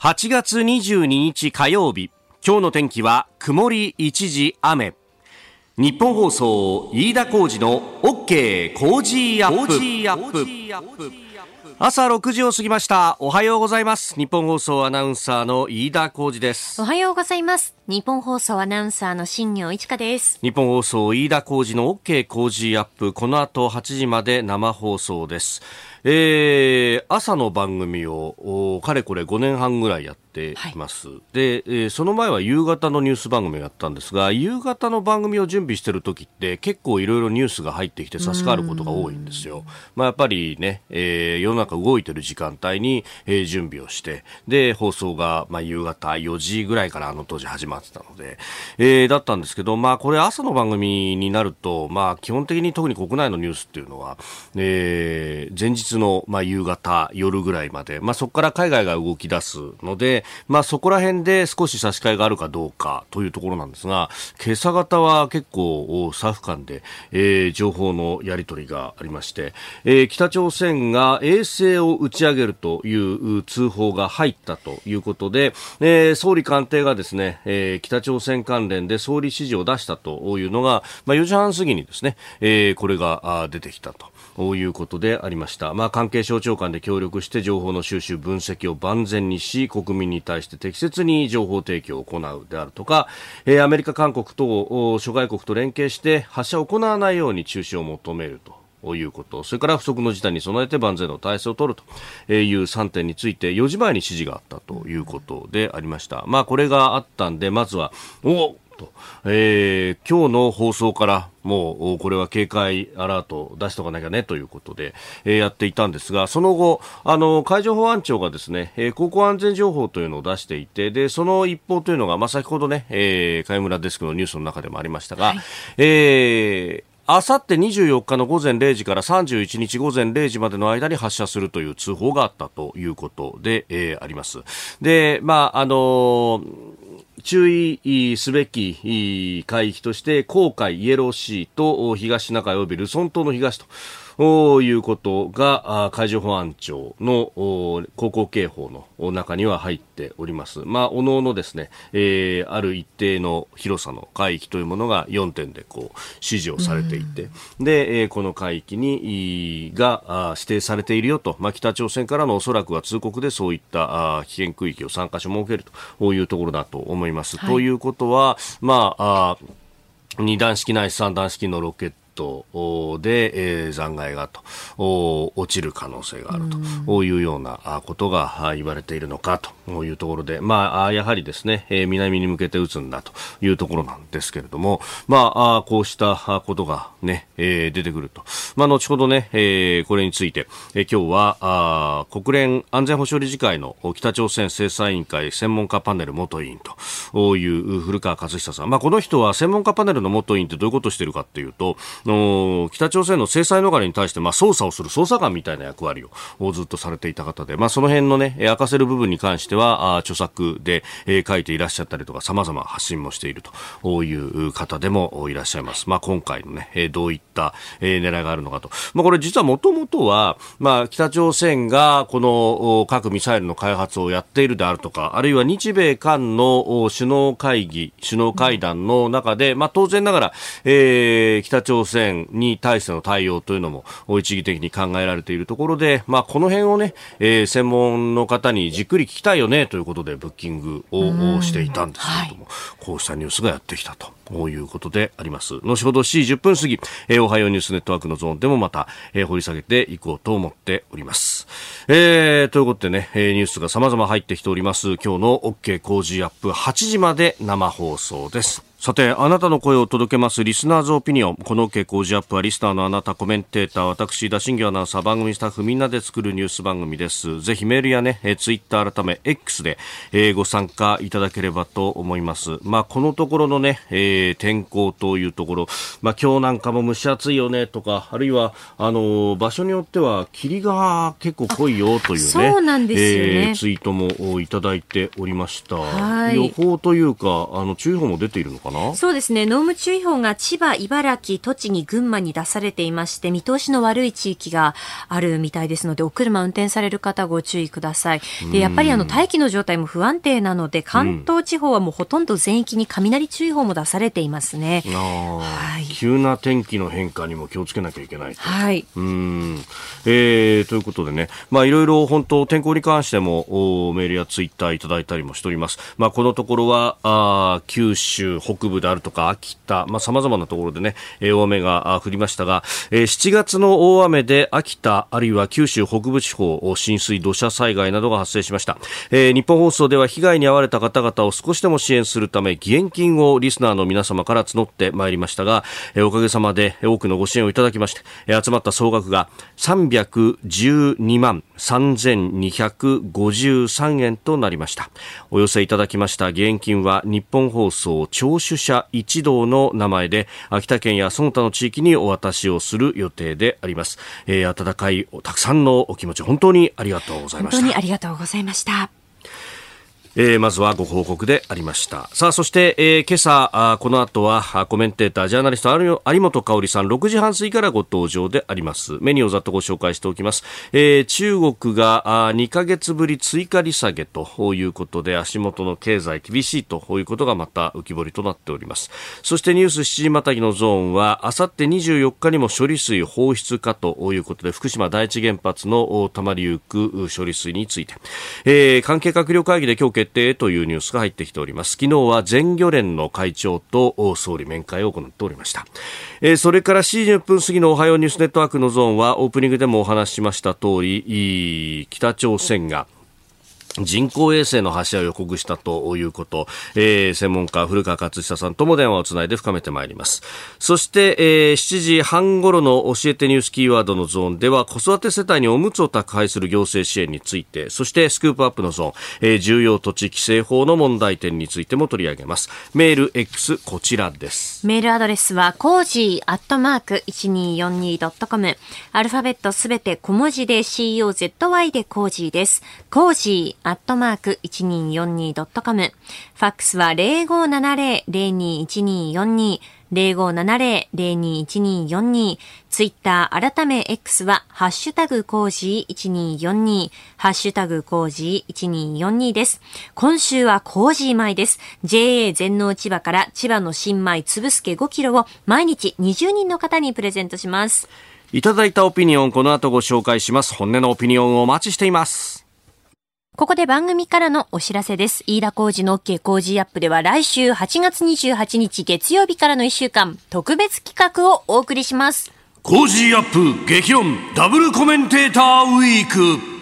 8月22日火曜日。今日の天気は曇り一時雨。日本放送飯田浩二の OK 工事アップ。朝6時を過ぎました。おはようございます。日本放送アナウンサーの飯田浩二です。おはようございます。日本放送アナウンサーの新業一華です。日本放送飯田浩二の OK 工事アップ。この後8時まで生放送ですえー、朝の番組をかれこれ5年半ぐらいやっています、はい、で、えー、その前は夕方のニュース番組をやったんですが夕方の番組を準備している時って結構いろいろニュースが入ってきて差し替わることが多いんですよ、まあ、やっぱりね、えー、世の中動いてる時間帯に、えー、準備をしてで放送が、まあ、夕方4時ぐらいからあの当時始まってたので、えー、だったんですけど、まあ、これ朝の番組になると、まあ、基本的に特に国内のニュースっていうのは、えー、前日の、まあ、夕方、夜ぐらいまで、まあ、そこから海外が動き出すので、まあ、そこら辺で少し差し替えがあるかどうかというところなんですが、今朝方は結構、スタッフ間で、えー、情報のやり取りがありまして、えー、北朝鮮が衛星を打ち上げるという通報が入ったということで、えー、総理官邸がですね、えー、北朝鮮関連で総理指示を出したというのが、まあ、4時半過ぎにですね、えー、これが出てきたと。いうことでありました。まあ、関係省庁間で協力して情報の収集、分析を万全にし、国民に対して適切に情報提供を行うであるとか、えー、アメリカ、韓国等諸外国と連携して発射を行わないように中止を求めると。いうこと、それから不測の事態に備えて万全の体制を取るという3点について4時前に指示があったということでありました。まあこれがあったんで、まずは、おと、えー、今日の放送からもうこれは警戒アラート出しとかなきゃねということで、えー、やっていたんですがその後あの海上保安庁がですね、えー、航行安全情報というのを出していてでその一報というのが、まあ、先ほどね、えー、貝村デスクのニュースの中でもありましたが、はい、えーあさって24日の午前0時から31日午前0時までの間に発射するという通報があったということで、えー、あります。で、まあ、あのー注意すべき海域として黄海イエローシーと東シナ海及びルソン島の東と。ということが海上保安庁の航行警報の中には入っております。まあ、おのおのですね、えー、ある一定の広さの海域というものが4点でこう指示をされていて、うん、で、えー、この海域にが指定されているよと、まあ、北朝鮮からのおそらくは通告でそういった危険区域を3カ所設けると。いうところだと思います。はい、ということは、まあ、あ2段式ないし3段式のロケットトで、えー、残骸がと落ちる可能性があるというようなことが言われているのかというところで、まあ、やはりですね、えー、南に向けて撃つんだというところなんですけれども、まあ、こうしたことがね、えー、出てくると。まあ、後ほどね、えー、これについて、えー、今日はあ国連安全保障理事会の北朝鮮制裁委員会専門家パネル元委員という古川勝久さん。まあ、この人は専門家パネルの元委員ってどういうことをしているかっていうと、の北朝鮮の制裁逃れに対して、まあ、捜査をする捜査官みたいな役割をずっとされていた方で、まあ、その辺のね、明かせる部分に関しては、あ著作で、えー、書いていらっしゃったりとか、様々発信もしているという方でもいらっしゃいます。まあ、今回のね、えー、どういった、えー、狙いがあるのかと。まあ、これ実はもともとは、まあ、北朝鮮がこの核ミサイルの開発をやっているであるとか、あるいは日米韓の首脳会議、首脳会談の中で、まあ、当然ながら、えー、北朝鮮に対しての対応というのも一義的に考えられているところで、まあ、この辺をね、えー、専門の方にじっくり聞きたいよねということでブッキングをしていたんですけれども、はい、こうしたニュースがやってきたと。ういうことであります。後ほど7時10分過ぎ、えー、おはようニュースネットワークのゾーンでもまた、えー、掘り下げていこうと思っております。えー、ということでね、えー、ニュースが様々入ってきております。今日の OK 工事アップ8時まで生放送です。さて、あなたの声を届けます、リスナーズオピニオン。この傾向ジアップは、リスナーのあなた、コメンテーター、私、田新業アナウンサー、番組スタッフ、みんなで作るニュース番組です。ぜひメールやね、えツイッター改め、X で、えー、ご参加いただければと思います。まあ、このところのね、えー、天候というところ、まあ、今日なんかも蒸し暑いよね、とか、あるいは、あのー、場所によっては、霧が結構濃いよ、というね、そうなんですよね、えー、ツイートもいただいておりました。予報というか、あの、注意報も出ているのかかな？そうですね。濃霧注意報が千葉、茨城、栃木、群馬に出されていまして、見通しの悪い地域があるみたいですので、お車運転される方ご注意ください。で、やっぱりあの、大気の状態も不安定なので、関東地方はもうほとんど全域に雷注意報も出されていますね。はい、急な天気の変化にも気をつけなきゃいけないはい。うん。えー、ということでね、まあいろいろ本当天候に関してもメールやツイッターいただいたりもしております。まあこのところは、あ九州北北部であるとか秋田、まあ様々なところでね、大雨が降りましたが、えー、7月の大雨で秋田あるいは九州北部地方浸水土砂災害などが発生しました。えー、日本放送では被害に遭われた方々を少しでも支援するため義援金をリスナーの皆様から募ってまいりましたが、えー、おかげさまで多くのご支援をいただきまして、えー、集まった総額が312万3253円となりましたお寄せいただきました義援金は日本放送聴取者一同の名前で秋田県やその他の地域にお渡しをする予定であります、えー、温かいたくさんのお気持ち本当にありがとうございました。本当にありがとうございました。えー、まずはご報告でありました。さあそして、えー、今朝あこの後はコメンテータージャーナリスト有本香里さん6時半過ぎからご登場であります。メニューをざっとご紹介しておきます、えー、中国があ2ヶ月ぶり追加利下げということで足元の経済厳しいということがまた浮き彫りとなっております。そしてニュース7時またぎのゾーンはあさって24日にも処理水放出かということで福島第一原発のたまりゆく処理水について、えー、関係閣僚会議で今日決定というニュースが入ってきております。昨日は全漁連の会長と総理面会を行っておりました、えー、それから7時10分過ぎのおはようニュースネットワークのゾーンはオープニングでもお話ししました通り北朝鮮が人工衛星の発射を予告したということ、えー、専門家古川勝久さんとも電話をつないで深めてまいります。そして、えー、7時半ごろの教えてニュースキーワードのゾーンでは子育て世帯におむつを宅配する行政支援についてそしてスクープアップのゾーン、えー、重要土地規制法の問題点についても取り上げます。メール X こちらです。メールアドレスはコージーアットマーク 1242.com アルファベットすべて小文字で COZY でコージーです。コージーアットマーク 1242.com。ファックスは0570-021242。0570-021242。ツイッター改め X は、ハッシュタグコージー1242、ハッシュタグコージー1242です。今週はコージー米です。JA 全農千葉から千葉の新米つぶすけ5キロを毎日20人の方にプレゼントします。いただいたオピニオン、この後ご紹介します。本音のオピニオンをお待ちしています。ここで番組からのお知らせです。飯田工事の OK 工事アップでは来週8月28日月曜日からの1週間、特別企画をお送りします。工事アップ激論ダブルコメンテーターウィーク。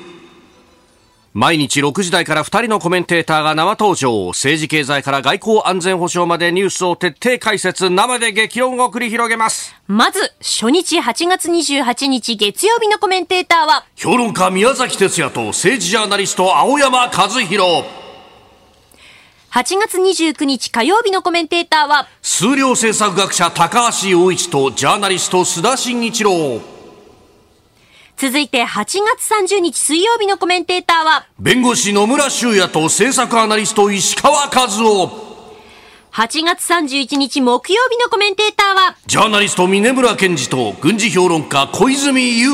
毎日6時台から2人のコメンテーターが生登場。政治経済から外交安全保障までニュースを徹底解説。生で激論を繰り広げます。まず初日8月28日月曜日のコメンテーターは評論家宮崎哲也と政治ジャーナリスト青山和弘。8月29日火曜日のコメンテーターは数量政策学者高橋洋一とジャーナリスト須田慎一郎続いて8月30日水曜日のコメンテーターは、弁護士野村修也と政策アナリスト石川和夫。8月31日木曜日のコメンテーターは、ジャーナリスト峰村健二と軍事評論家小泉悠。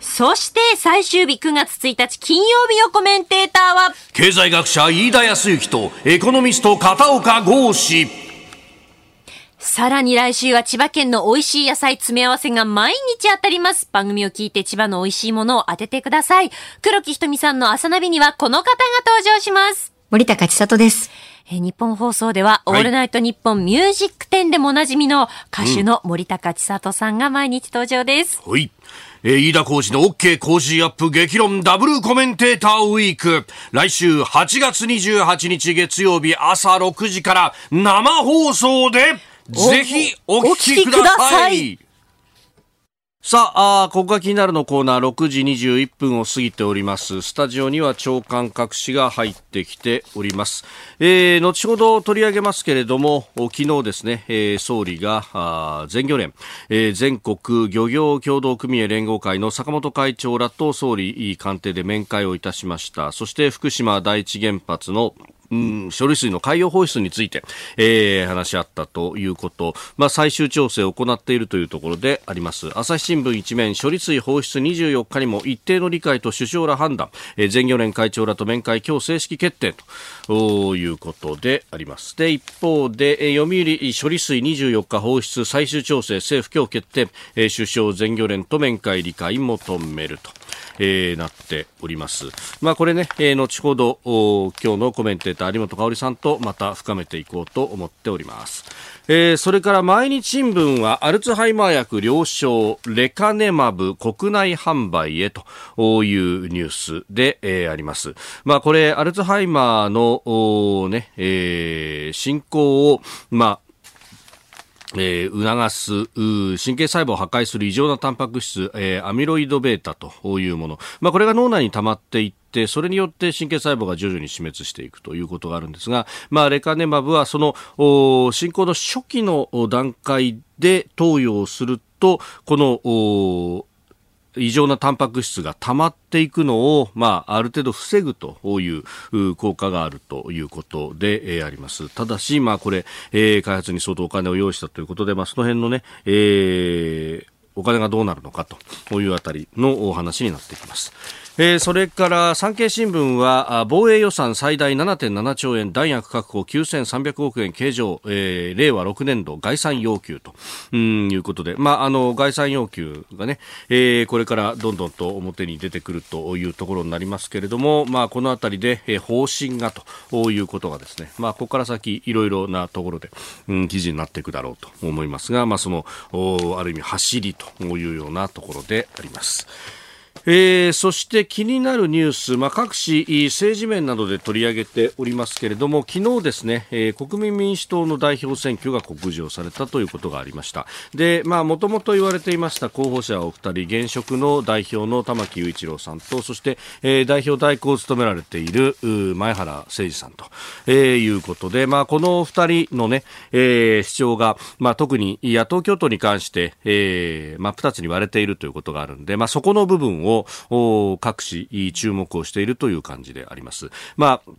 そして最終日9月1日金曜日のコメンテーターは、経済学者飯田康之とエコノミスト片岡剛志。さらに来週は千葉県の美味しい野菜詰め合わせが毎日当たります。番組を聞いて千葉の美味しいものを当ててください。黒木ひとみさんの朝ナビにはこの方が登場します。森高千里です。えー、日本放送では、オールナイトニッポンミュージック10でもおなじみの歌手の森高千里さんが毎日登場です。はい。えー、飯田浩二の OK 工事アップ激論ダブルコメンテーターウィーク。来週8月28日月曜日朝6時から生放送でぜひお聞きください。さああ、ここが気になるのコーナー6時21分を過ぎております。スタジオには長官各紙が入ってきております。えー、後ほど取り上げますけれども、昨日ですね、えー、総理があ全漁連、えー、全国漁業協同組合連合会の坂本会長らと総理官邸で面会をいたしました。そして福島第一原発のうん、処理水の海洋放出について、えー、話し合ったということ、まあ、最終調整を行っているというところであります。朝日新聞一面、処理水放出24日にも一定の理解と首相ら判断、えー、全漁連会長らと面会、今日正式決定ということであります。で、一方で、えー、読売処理水24日放出最終調整、政府今日決定、えー、首相全漁連と面会理解求めると。えー、なっております。まあ、これね、えー、後ほど今日のコメンテーター有本香さんとまた深めていこうと思っております。えー、それから毎日新聞はアルツハイマー薬了承レカネマブ国内販売へというニュースで、えー、あります。まあこれアルツハイマーのね、えー、進行をまあえー、促す神経細胞を破壊する異常なタンパク質、えー、アミロイド β というもの、まあ、これが脳内に溜まっていってそれによって神経細胞が徐々に死滅していくということがあるんですが、まあ、レカネマブはその進行の初期の段階で投与をするとこの異常なタンパク質が溜まっていくのを、まあ、ある程度防ぐという効果があるということで、えー、あります。ただし、まあ、これ、えー、開発に相当お金を用意したということで、まあ、その辺のね、えー、お金がどうなるのかというあたりのお話になってきます。えー、それから産経新聞は防衛予算最大7.7兆円弾薬確保9300億円計上、えー、令和6年度概算要求ということで、まあ、あの概算要求がね、えー、これからどんどんと表に出てくるというところになりますけれども、まあ、このあたりで、えー、方針がということがですね、まあ、ここから先いろいろなところで、うん、記事になっていくだろうと思いますが、まあ、そのある意味走りというようなところであります。えー、そして気になるニュース、まあ、各紙政治面などで取り上げておりますけれども昨日ですね、えー、国民民主党の代表選挙が告示をされたということがありました。でまあもともと言われていました候補者お二人現職の代表の玉木雄一郎さんとそして、えー、代表代行を務められている前原誠司さんと、えー、いうことで、まあ、この二人のね、えー、主張が、まあ、特に野党共闘に関して、えー、真っ二つに割れているということがあるんで、まあ、そこの部分をを各紙注目をしているという感じであります。まあ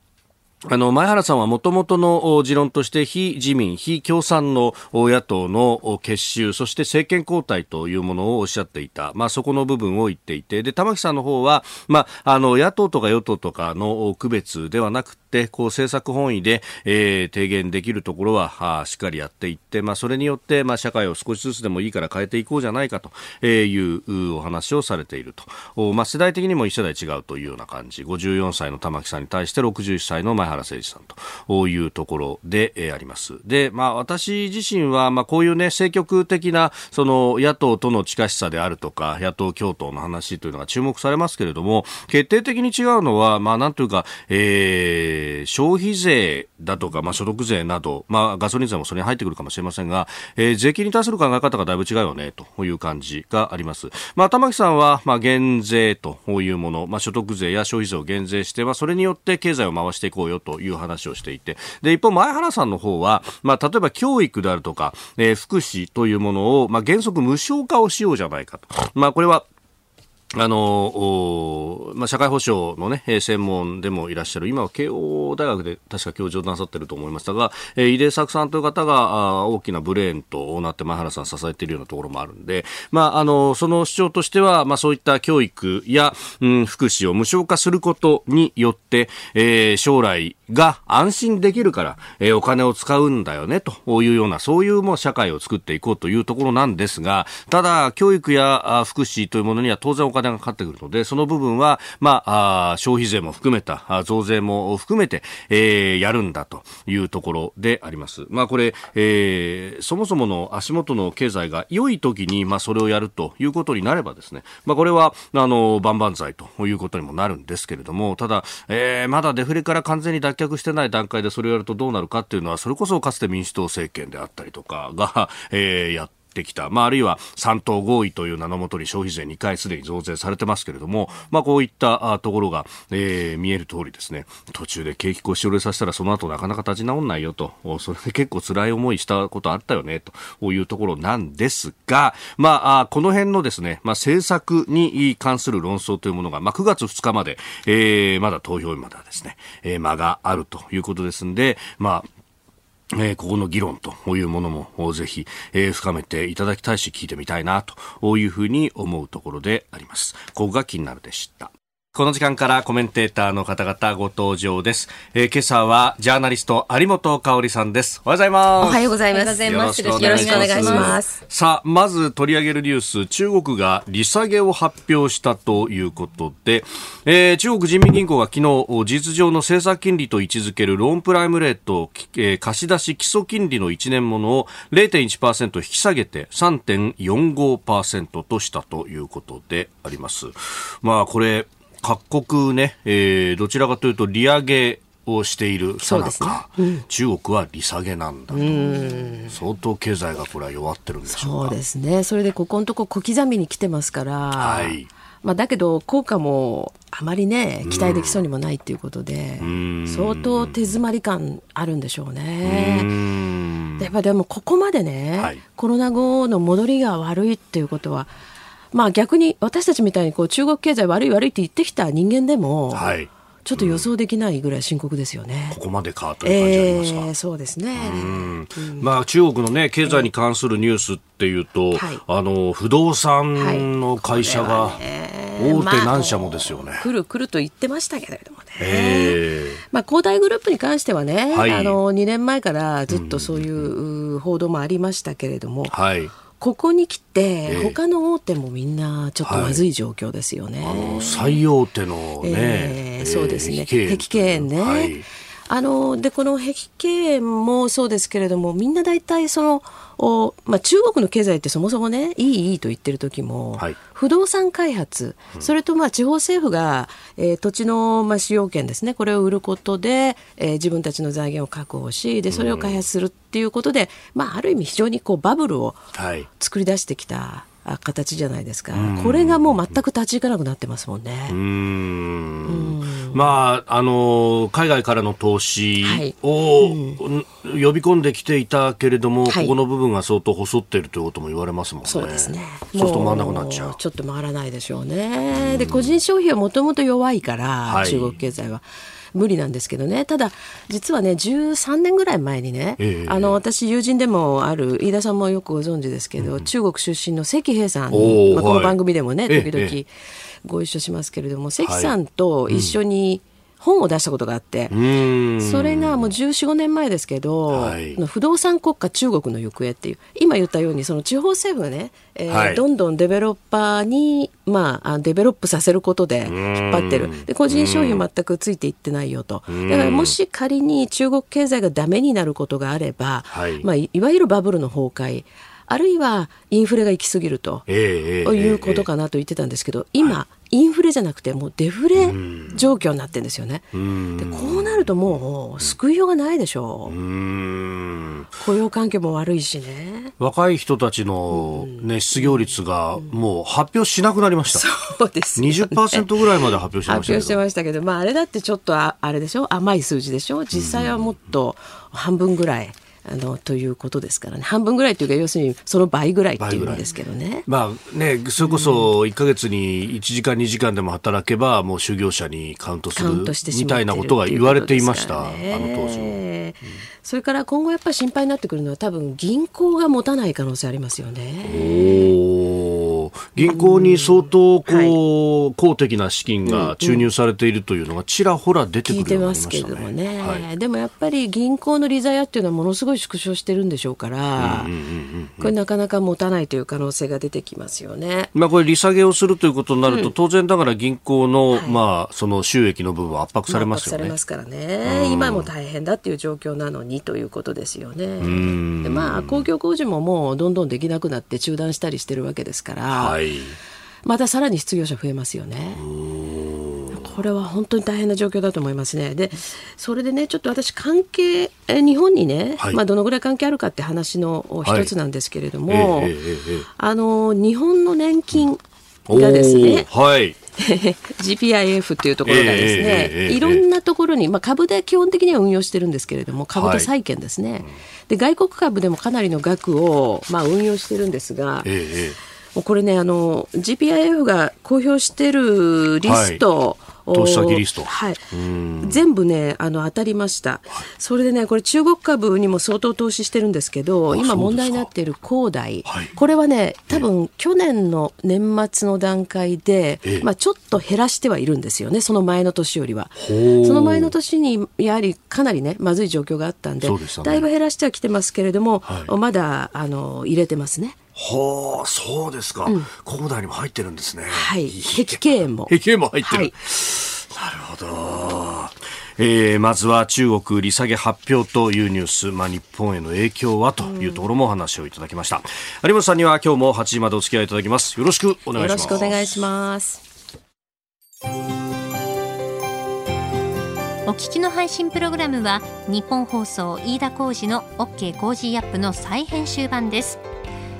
あの、前原さんはもともとの持論として、非自民、非共産の野党の結集、そして政権交代というものをおっしゃっていた。まあ、そこの部分を言っていて、で、玉木さんの方は、まあ、あの、野党とか与党とかの区別ではなくて、こう、政策本位で、えー、提言できるところは、しっかりやっていって、まあ、それによって、まあ、社会を少しずつでもいいから変えていこうじゃないかというお話をされていると。まあ、世代的にも一世代違うというような感じ。54歳の玉木さんに対して61歳の前原誠司さんというところで、えー、あります。で、まあ、私自身は、まあ、こういうね、政局的な、その、野党との近しさであるとか、野党共闘の話というのが注目されますけれども、決定的に違うのは、まあ、なんというか、えー、消費税だとか、まあ、所得税など、まあ、ガソリン税もそれに入ってくるかもしれませんが、えー、税金に対する考え方がだいぶ違うよね、という感じがあります。まあ、玉木さんは、まあ、減税というもの、まあ、所得税や消費税を減税して、まあ、それによって経済を回していこうよという話をしていて、で、一方、前原さんの方は、まあ、例えば教育であるとか、えー、福祉というものを、まあ、原則無償化をしようじゃないかと。まあ、これは、あのまあ、社会保障の、ね、専門でもいらっしゃる、今は慶応大学で確か教授をなさってると思いましたが、えー、井出作さんという方が大きなブレーンとなって前原さん支えているようなところもあるんで、まあ、あのその主張としては、まあ、そういった教育や、うん、福祉を無償化することによって、えー、将来が安心できるから、えー、お金を使うんだよねというような、そういうもう社会を作っていこうというところなんですが、ただ、教育や福祉というものには当然お金金がかかってくるので、その部分は、まあ、あ消費税も含めた、増税も含めて、えー、やるんだというところであります。まあ、これ、えー、そもそもの足元の経済が良い時に、まあ、それをやるということになればですね、まあ、これは、あの、万々歳ということにもなるんですけれども、ただ、えー、まだデフレから完全に脱却してない段階でそれをやるとどうなるかっていうのは、それこそかつて民主党政権であったりとかが、えー、やってってきた、まあ、あるいは3党合意という名のもとに消費税2回すでに増税されてますけれども、まあ、こういったところが、えー、見える通りですね、途中で景気腰折れさせたらその後なかなか立ち直んないよと、それで結構辛い思いしたことあったよね、というところなんですが、まあ、この辺のですね、まあ、政策に関する論争というものが、まあ、9月2日まで、えー、まだ投票日まではですね、えー、間があるということですんで、まあ、えー、ここの議論というものもぜひ、えー、深めていただきたいし聞いてみたいなというふうに思うところであります。ここが気になるでした。この時間からコメンテーターの方々ご登場です。えー、今朝はジャーナリスト有本香里さんです。おはようございます。おはようございます。よろしくお願いします。さあ、まず取り上げるニュース、中国が利下げを発表したということで、えー、中国人民銀行が昨日、事実上の政策金利と位置づけるローンプライムレート、えー、貸し出し基礎金利の1年ものを0.1%引き下げて3.45%としたということであります。まあ、これ、各国ね、えー、どちらかというと利上げをしているさなか、ね。うん、中国は利下げなんだと。相当経済がこれは弱ってるんでしょうそうですね。それでここのとこ小刻みに来てますから、はい。まあ、だけど効果もあまりね期待できそうにもないっていうことで、相当手詰まり感あるんでしょうね。やっぱでもここまでね、はい、コロナ後の戻りが悪いっていうことはまあ逆に私たちみたいにこう中国経済悪い悪いって言ってきた人間でも、はい、ちょっと予想できないぐらい深刻ですよね。ここまでかという感じありますか？えー、そうですね。まあ中国のね経済に関するニュースっていうと、はい、あの不動産の会社が、大手何社もですよね、まあ、来る来ると言ってましたけれどもね、えー、まあ、恒大グループに関してはね、はい、あの2年前からずっとそういう報道もありましたけれども、はいここに来て、他の大手もみんなちょっとまずい状況ですよね。はい、最大手のね、えー、そうですね、碧桂園ね。はい、あのでこの碧桂園もそうですけれども、みんな大体そのお、まあ、中国の経済ってそもそもねいいいいと言ってる時も、はい、不動産開発、それとまあ地方政府が、えー、土地のまあ使用権ですねこれを売ることで、えー、自分たちの財源を確保しでそれを開発するっていうことで、まあ、ある意味非常にこうバブルを作り出してきた。形じゃないですか、これがもう全く立ち行かなくなってますもんね。うんまあ、あの海外からの投資を、呼び込んできていたけれども、はい、ここの部分が相当細っているということも言われますもんね。そうですね。そうすると回らなくなっちゃう。ちょっと回らないでしょうね。で、個人消費はもともと弱いから、はい、中国経済は。無理なんですけどね。ただ実はね13年ぐらい前にね、えー、あの私友人でもある飯田さんもよくご存知ですけど、うん、中国出身の関平さん、まあ、この番組でもね、はい、時々ご一緒しますけれども、関さんと一緒に、本を出したことがあって、それがもう14、5年前ですけど、はい、不動産国家中国の行方っていう、今言ったように、その地方政府がね、えーはい、どんどんデベロッパーに、まあ、デベロップさせることで引っ張ってる。で、個人消費全くついていってないよと。だからもし仮に中国経済がダメになることがあれば、はい、まあ、いわゆるバブルの崩壊、あるいはインフレが行き過ぎると、えー、いうことかなと言ってたんですけど、今、インフレじゃなくてもうデフレ状況になってるんですよね。でこうなるともう救いようがないでしょう。う雇用環境も悪いしね。若い人たちの、ね、失業率がもう発表しなくなりました。そうですね。20%ぐらいまで発表してました発表してましたけど、まああれだってちょっとああれでしょ？甘い数字でしょ？実際はもっと半分ぐらい。あのということですからね。半分ぐらいというか要するにその倍ぐらいっていうんですけどね。まあねそれこそ1か月に1時間2時間でも働けばもう就業者にカウントするみたいなことが言われていました、あの当時も、うん、それから今後やっぱり心配になってくるのは多分銀行が持たない可能性ありますよね。銀行に相当こう、公的な資金が注入されているというのがちらほら出てくるようになりましたね。聞いてますけどもね、はい、でもやっぱり銀行の利ざやっていうのはものすごい縮小してるんでしょうから、これなかなか持たないという可能性が出てきますよね。まあこれ利下げをするということになると、うん、当然ながら銀行の、はい、まあその収益の部分は圧迫されますよね。圧迫されますからね。今も大変だっていう状況なのにということですよね。でまあ公共工事ももうどんどんできなくなって中断したりしてるわけですから。はいまたさらに失業者増えますよね。ここれは本当に大変な状況だと思いますね。で、それでね、ちょっと私関係、え日本にね、はい、まあどのぐらい関係あるかって話の一つなんですけれども、はい、あの日本の年金がですね、はい、GPIF っていうところがですね、えー、いろんなところに、まあ、株で基本的には運用してるんですけれども、株と債券ですね、はい、で外国株でもかなりの額を、まあ、運用してるんですが、えー、これねあの、GPIF が公表してるリスト、はい投資先リスト。はい。全部ね、あの、当たりました。それでね、これ中国株にも相当投資してるんですけど、今問題になっている恒大、はい、これはね、多分去年の年末の段階で、まあちょっと減らしてはいるんですよね、その前の年よりは。その前の年に、やはりかなりね、まずい状況があったんで、でね、だいぶ減らしてはきてますけれども、はい、まだ、あの、入れてますね。はあ、そうですか。恒、うん、大にも入ってるんですね。はい。碧桂園も。碧桂園も入ってる。はい、なるほど。えー、まずは中国利下げ発表というニュース、まあ、日本への影響はというところもお話をいただきました、うん、有本さんには今日も8時までお付き合いいただきますよろしくお願いしますよろしくお願いしますお聞きの配信プログラムは日本放送飯田浩司の OK コージーアップの再編集版です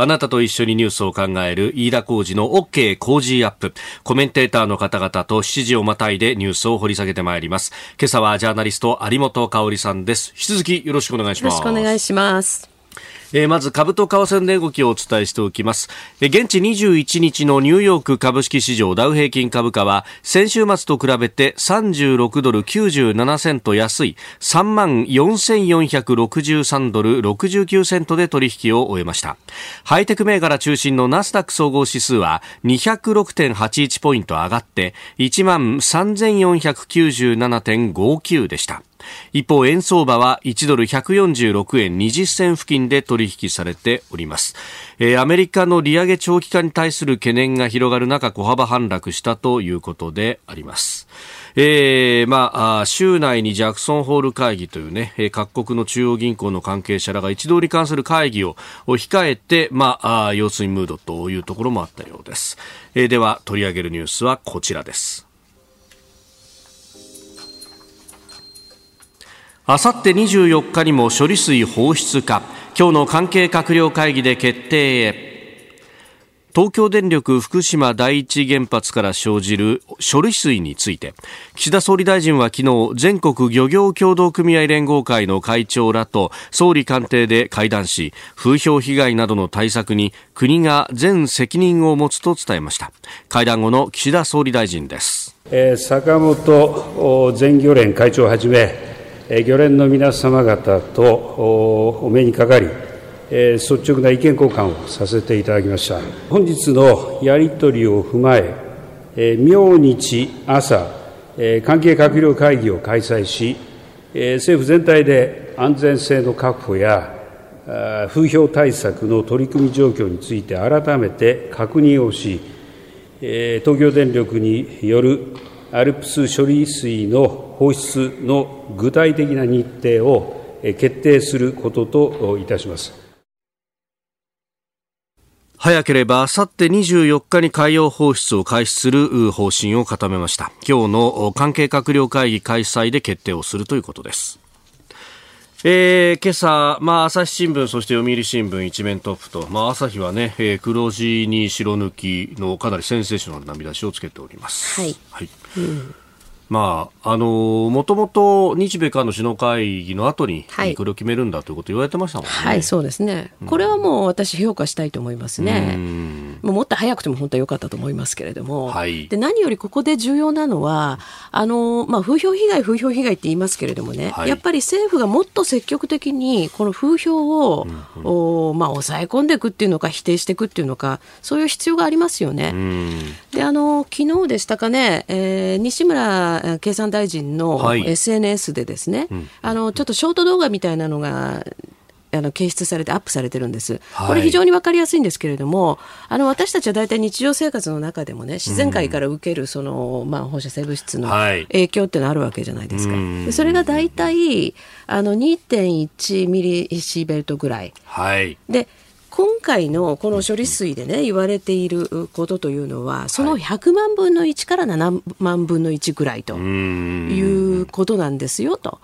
あなたと一緒にニュースを考える飯田浩二の OK 工事アップ。コメンテーターの方々と7時をまたいでニュースを掘り下げてまいります。今朝はジャーナリスト有本香里さんです。引き続きよろしくお願いします。よろしくお願いします。えー、まず株と為替の動きをお伝えしておきます、えー、現地21日のニューヨーク株式市場ダウ平均株価は先週末と比べて36ドル97セント安い3万4463ドル69セントで取引を終えました。ハイテク銘柄中心のナスダック総合指数は206.81ポイント上がって1万3497.59でした。一方円相場は1ドル146円20銭付近で取引されております、えー、アメリカの利上げ長期化に対する懸念が広がる中小幅反落したということでありますえー、まあ、週内にジャクソンホール会議というね、各国の中央銀行の関係者らが一堂に関する会議を控えて、まあ、様子見ムードというところもあったようです。えー、では、取り上げるニュースはこちらです。あさって24日にも処理水放出か。今日の関係閣僚会議で決定へ。東京電力福島第一原発から生じる処理水について。岸田総理大臣は昨日全国漁業協同組合連合会の会長らと総理官邸で会談し風評被害などの対策に国が全責任を持つと伝えました。会談後の岸田総理大臣です。坂本全漁連会長をはじめ漁連の皆様方とお目にかかり、率直な意見交換をさせていただきました。本日のやり取りを踏まえ、明日朝、関係閣僚会議を開催し、政府全体で安全性の確保や風評対策の取り組み状況について改めて確認をし、東京電力による ALPS 処理水の放出の具体的な日程を決定することといたします。早ければあさって24日に海洋放出を開始する方針を固めました。今日の関係閣僚会議開催で決定をするということです。えー、今朝、まあ、朝日新聞、そして読売新聞一面トップと、まあ、朝日はね、えー、黒字に白抜きのかなりセンセーショナルな見出しをつけております。はい。はい。うんまあ、あのもともと日米韓の首脳会議の後に、これを決めるんだということ言われてましたもんね。はい、そうですね。これはもう私評価したいと思いますね。もっと早くても本当は良かったと思いますけれども、はい、で何よりここで重要なのはあの、まあ、風評被害風評被害って言いますけれどもね、はい、やっぱり政府がもっと積極的にこの風評を、うんうん、おまあ、抑え込んでいくっていうのか否定していくっていうのかそういう必要がありますよね。であの昨日でしたかね、えー、西村経産大臣の SNS でですね、はい、あのちょっとショート動画みたいなのがあの検出されてアップされてるんです、はい、これ非常に分かりやすいんですけれどもあの私たちは大体日常生活の中でもね自然界から受けるその、まあ、放射性物質の影響っていうのはあるわけじゃないですか、はい、それが大体あの2.1ミリシーベルトぐらい、はい、で今回のこの処理水でね言われていることというのはその100万分の1から7万分の1ぐらいということなんですよと。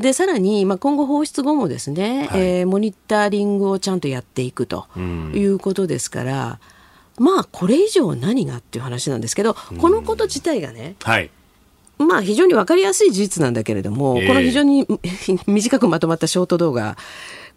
でさらに、まあ、今後放出後もですね、はい、えー、モニタリングをちゃんとやっていくということですから、まあこれ以上何がっていう話なんですけど、このこと自体がね、はい、まあ非常に分かりやすい事実なんだけれども、えー、この非常に 短くまとまったショート動画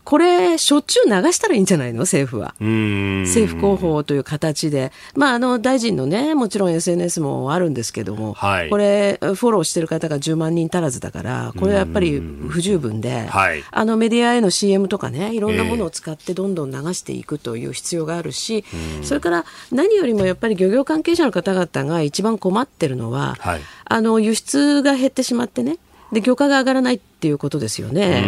これ、しょっちゅう流したらいいんじゃないの？政府は。政府広報という形で。まあ、あの、大臣のね、もちろん SNS もあるんですけども、はい、これ、フォローしてる方が10万人足らずだから、これはやっぱり不十分で、はい、あの、メディアへの CM とかね、いろんなものを使ってどんどん流していくという必要があるし、それから何よりもやっぱり漁業関係者の方々が一番困ってるのは、はい、あの、輸出が減ってしまってね、で、漁価が上がらない。っていうことですよね。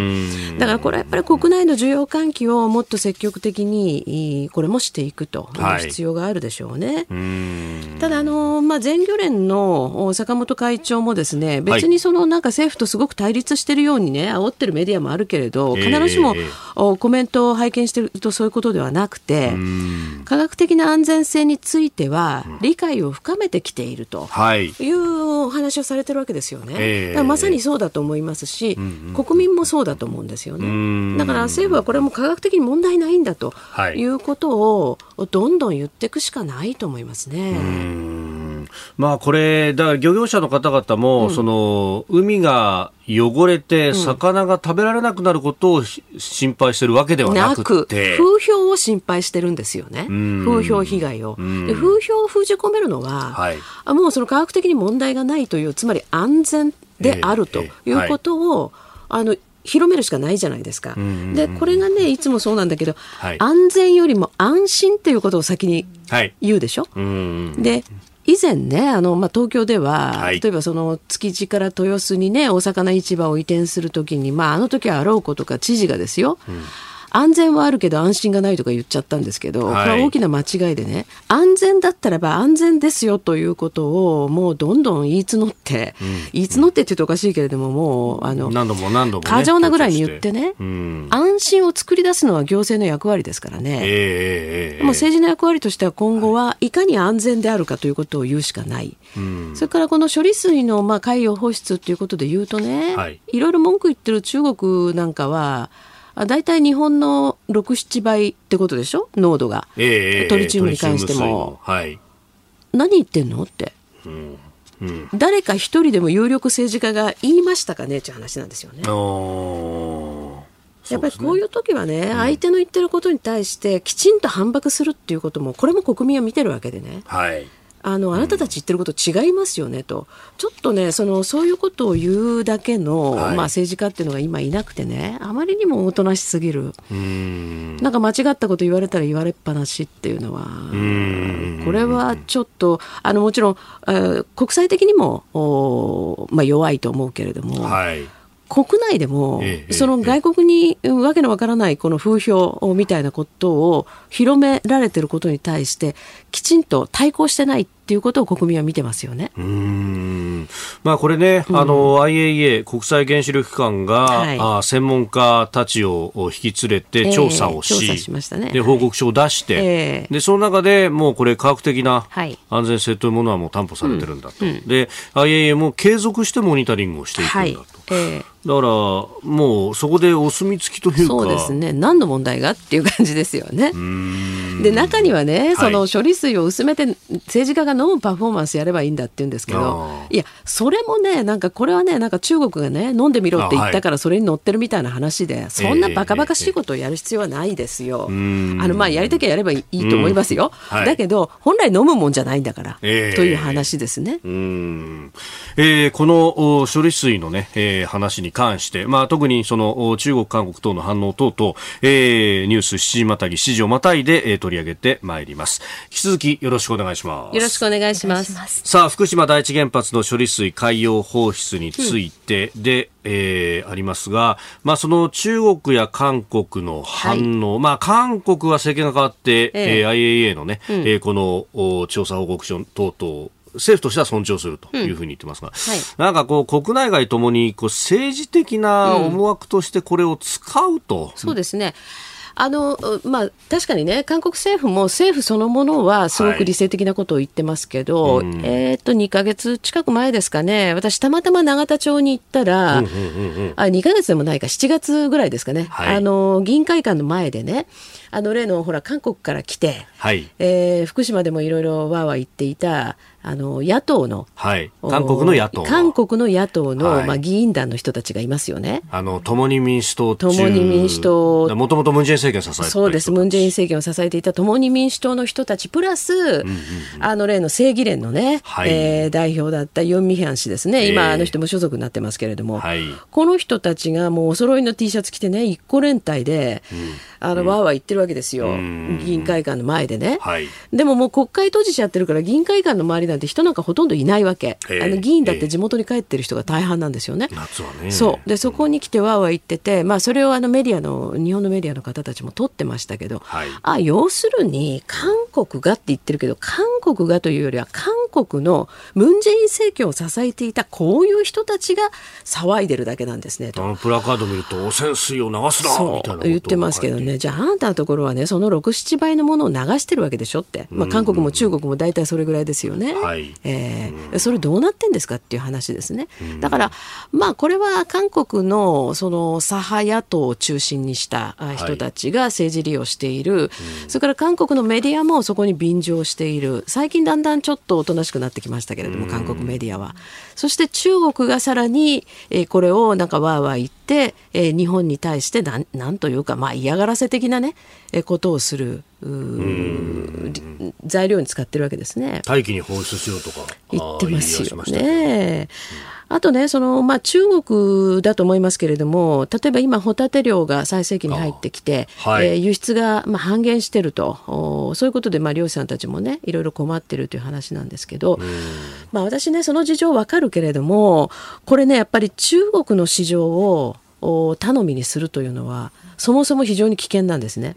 だからこれはやっぱり国内の需要喚起をもっと積極的にこれもしていくとい。う必要があるでしょうね。はい、ただあの、まあ、全漁連の坂本会長もですね別にそのなんか政府とすごく対立しているようにね煽ってるメディアもあるけれど必ずしも、コメントを拝見しているとそういうことではなくて科学的な安全性については理解を深めてきているとい。うお話をされてるわけですよね。まさにそうだと思いますし、国民もそうだと思うんですよね。だから政府はこれも科学的に問題ないんだとい。うことをどんどん言っていくしかないと思いますね。まあこれ、だから漁業者の方々も、うん、その海が汚れて魚が食べられなくなることを心配してるわけではなくて、風評を心配してるんですよね。風評被害を。で風評を封じ込めるのは、はい、もうその科学的に問題がないという、つまり安全であるということを、あの広めるしかないじゃないですか。でこれがねいつもそうなんだけど、はい、安全よりも安心っていうことを先に言うでしょ？はい、で以前ねあの、まあ、東京では、はい、例えばその築地から豊洲にねお魚市場を移転するときに、まあ、あの時はあろうことか知事がですよ、うん安全はあるけど安心がないとか言っちゃったんですけど、はい、これは大きな間違いでね安全だったらば安全ですよということをもうどんどん言い募って、うん、言い募ってって言うとおかしいけれどももうあの何度も何度も、ね、過剰なぐらいに言ってね、うん、安心を作り出すのは行政の役割ですからね、えー、もう政治の役割としては今後はいかに安全であるかということを言うしかない、うん、それからこの処理水のまあ海洋放出ということで言うとね、はい、いろいろ文句言ってる中国なんかは大体日本の6、7倍ってことでしょ？濃度が、えー、トリチウムに関しても。はい、何言ってんの？って。うんうん、誰か一人でも有力政治家が言いましたかね？っていう話なんですよね。やっぱりこういう時はね、相手の言ってることに対してきちんと反駁するっていうこともこれも国民は見てるわけでね。はいあのあなたたち言ってること違いますよねと、ちょっとねそのそういうことを言うだけの、はい、まあ、政治家っていうのが今いなくてねあまりにもおとなしすぎる。ん。なんか間違ったこと言われたら言われっぱなしっていうのはこれはちょっとあのもちろん、えー、国際的にもお、まあ、弱いと思うけれども。はい。国内でも、その外国にわけのわからないこの風評みたいなことを広められてることに対してきちんと対抗してないっていうことを国民は見てますよね。うん。まあ、これね、うん、あの IAEA 国際原子力機関が、はい、あ専門家たちを引き連れて調査をしえー、しましたね、で報告書を出して、えー、でその中でもうこれ科学的な安全性というものはもう担保されてるんだと、はいうん、で IAEA も継続してモニタリングをしていくんだと。はい。えーだからもうそこでお墨付きというか。そうですね。何の問題がっていう感じですよね。で中にはねその処理水を薄めて政治家が飲むパフォーマンスやればいいんだって言うんですけどいやそれもねなんかこれはねなんか中国がね飲んでみろって言ったからそれに乗ってるみたいな話で、そんなバカバカしいことをやる必要はないですよ。あのまあやりたきゃやればいいと思いますよ。だけど本来飲むもんじゃないんだから、という話ですね。えー、この処理水のね、えー、話に関して、まあ、特にその中国、韓国等の反応等々、えー、ニュース7時またぎ、7時をまたいで、えー、取り上げてまいります。引き続きよろしくお願いします。よろしくお願いします。さあ、福島第一原発の処理水海洋放出についてで、うん、えー、ありますが、まあ、その中国や韓国の反応、はい、まあ、韓国は政権が変わって、えー、IAEA のね、うん、えー、この調査報告書等々政府としては尊重するというふうに言ってますが、うん。はい、なんかこう国内外ともにこう政治的な思惑としてこれを使うと、うん、そうですね。あのまあ、確かにね、韓国政府も政府そのものはすごく理性的なことを言ってますけど、はい、えー、っと2か月近く前ですかね、私、たまたま永田町に行ったら、うんうんうん、あ2か月でもないか、7月ぐらいですかね、はい、あの議員会館の前でね、あの例のほら韓国から来て、はい、えー、福島でもいろいろわーわー言っていたあの野党の、はい、韓国の野党韓国の野党の、はい、まあ、議員団の人たちがいますよね。あの共に民主党共に民主党。もともとムン・ジェイン政権を支えてそうです。ムン・ジェイン政権を支えていた共に民主党の人たち。プラス、うんうんうん、あの例の正義連のね、はい、えー、代表だったユン・ミヒャン氏ですね、今、あの人無所属になってますけれども、はい、この人たちがもうお揃いの T シャツ着てね一個連隊で、うんあの、わーわー言ってるわけですよ。議員会館の前でね。はい、でももう国会閉じちゃってるから、議員会館の周りなんて人なんかほとんどいないわけ。あの議員だって地元に帰ってる人が大半なんですよね。夏はね。そう。で、そこに来てわーわー言ってて、まあ、それをあのメディアの、日本のメディアの方たちも撮ってましたけど、はい、あ、要するに、韓国がって言ってるけど、韓国がというよりは、韓国のムン・ジェイン政権を支えていたこういう人たちが騒いでるだけなんですね。あのプラカード見ると、汚染水を流すなみたいな言ってますけどね、じゃああんたのところはねその67倍のものを流してるわけでしょって、まあ、韓国も中国も大体それぐらいですよね、はい、えー、それどうなってんですかっていう話ですね。だからまあこれは韓国のその左派野党を中心にした人たちが政治利用している、はい、それから韓国のメディアもそこに便乗している。最近だんだんちょっとおとなしくなってきましたけれども韓国メディアはそして中国がさらに、えー、これをなんかわーわー言って、えー、日本に対してなんなんというか、まあ、嫌がらせ的なね、えー、ことをする材料に使ってるわけですね。大気に放出しようとか。言ってますよね。あとね、その、まあ、中国だと思いますけれども、例えば今、ホタテ漁が最盛期に入ってきて、はい、えー、輸出が、まあ、半減してると、そういうことで、まあ、漁師さんたちもね、いろいろ困ってるという話なんですけど、まあ、私ね、その事情わかるけれども、これね、やっぱり中国の市場を頼みにするというのは、そもそも非常に危険なんですね。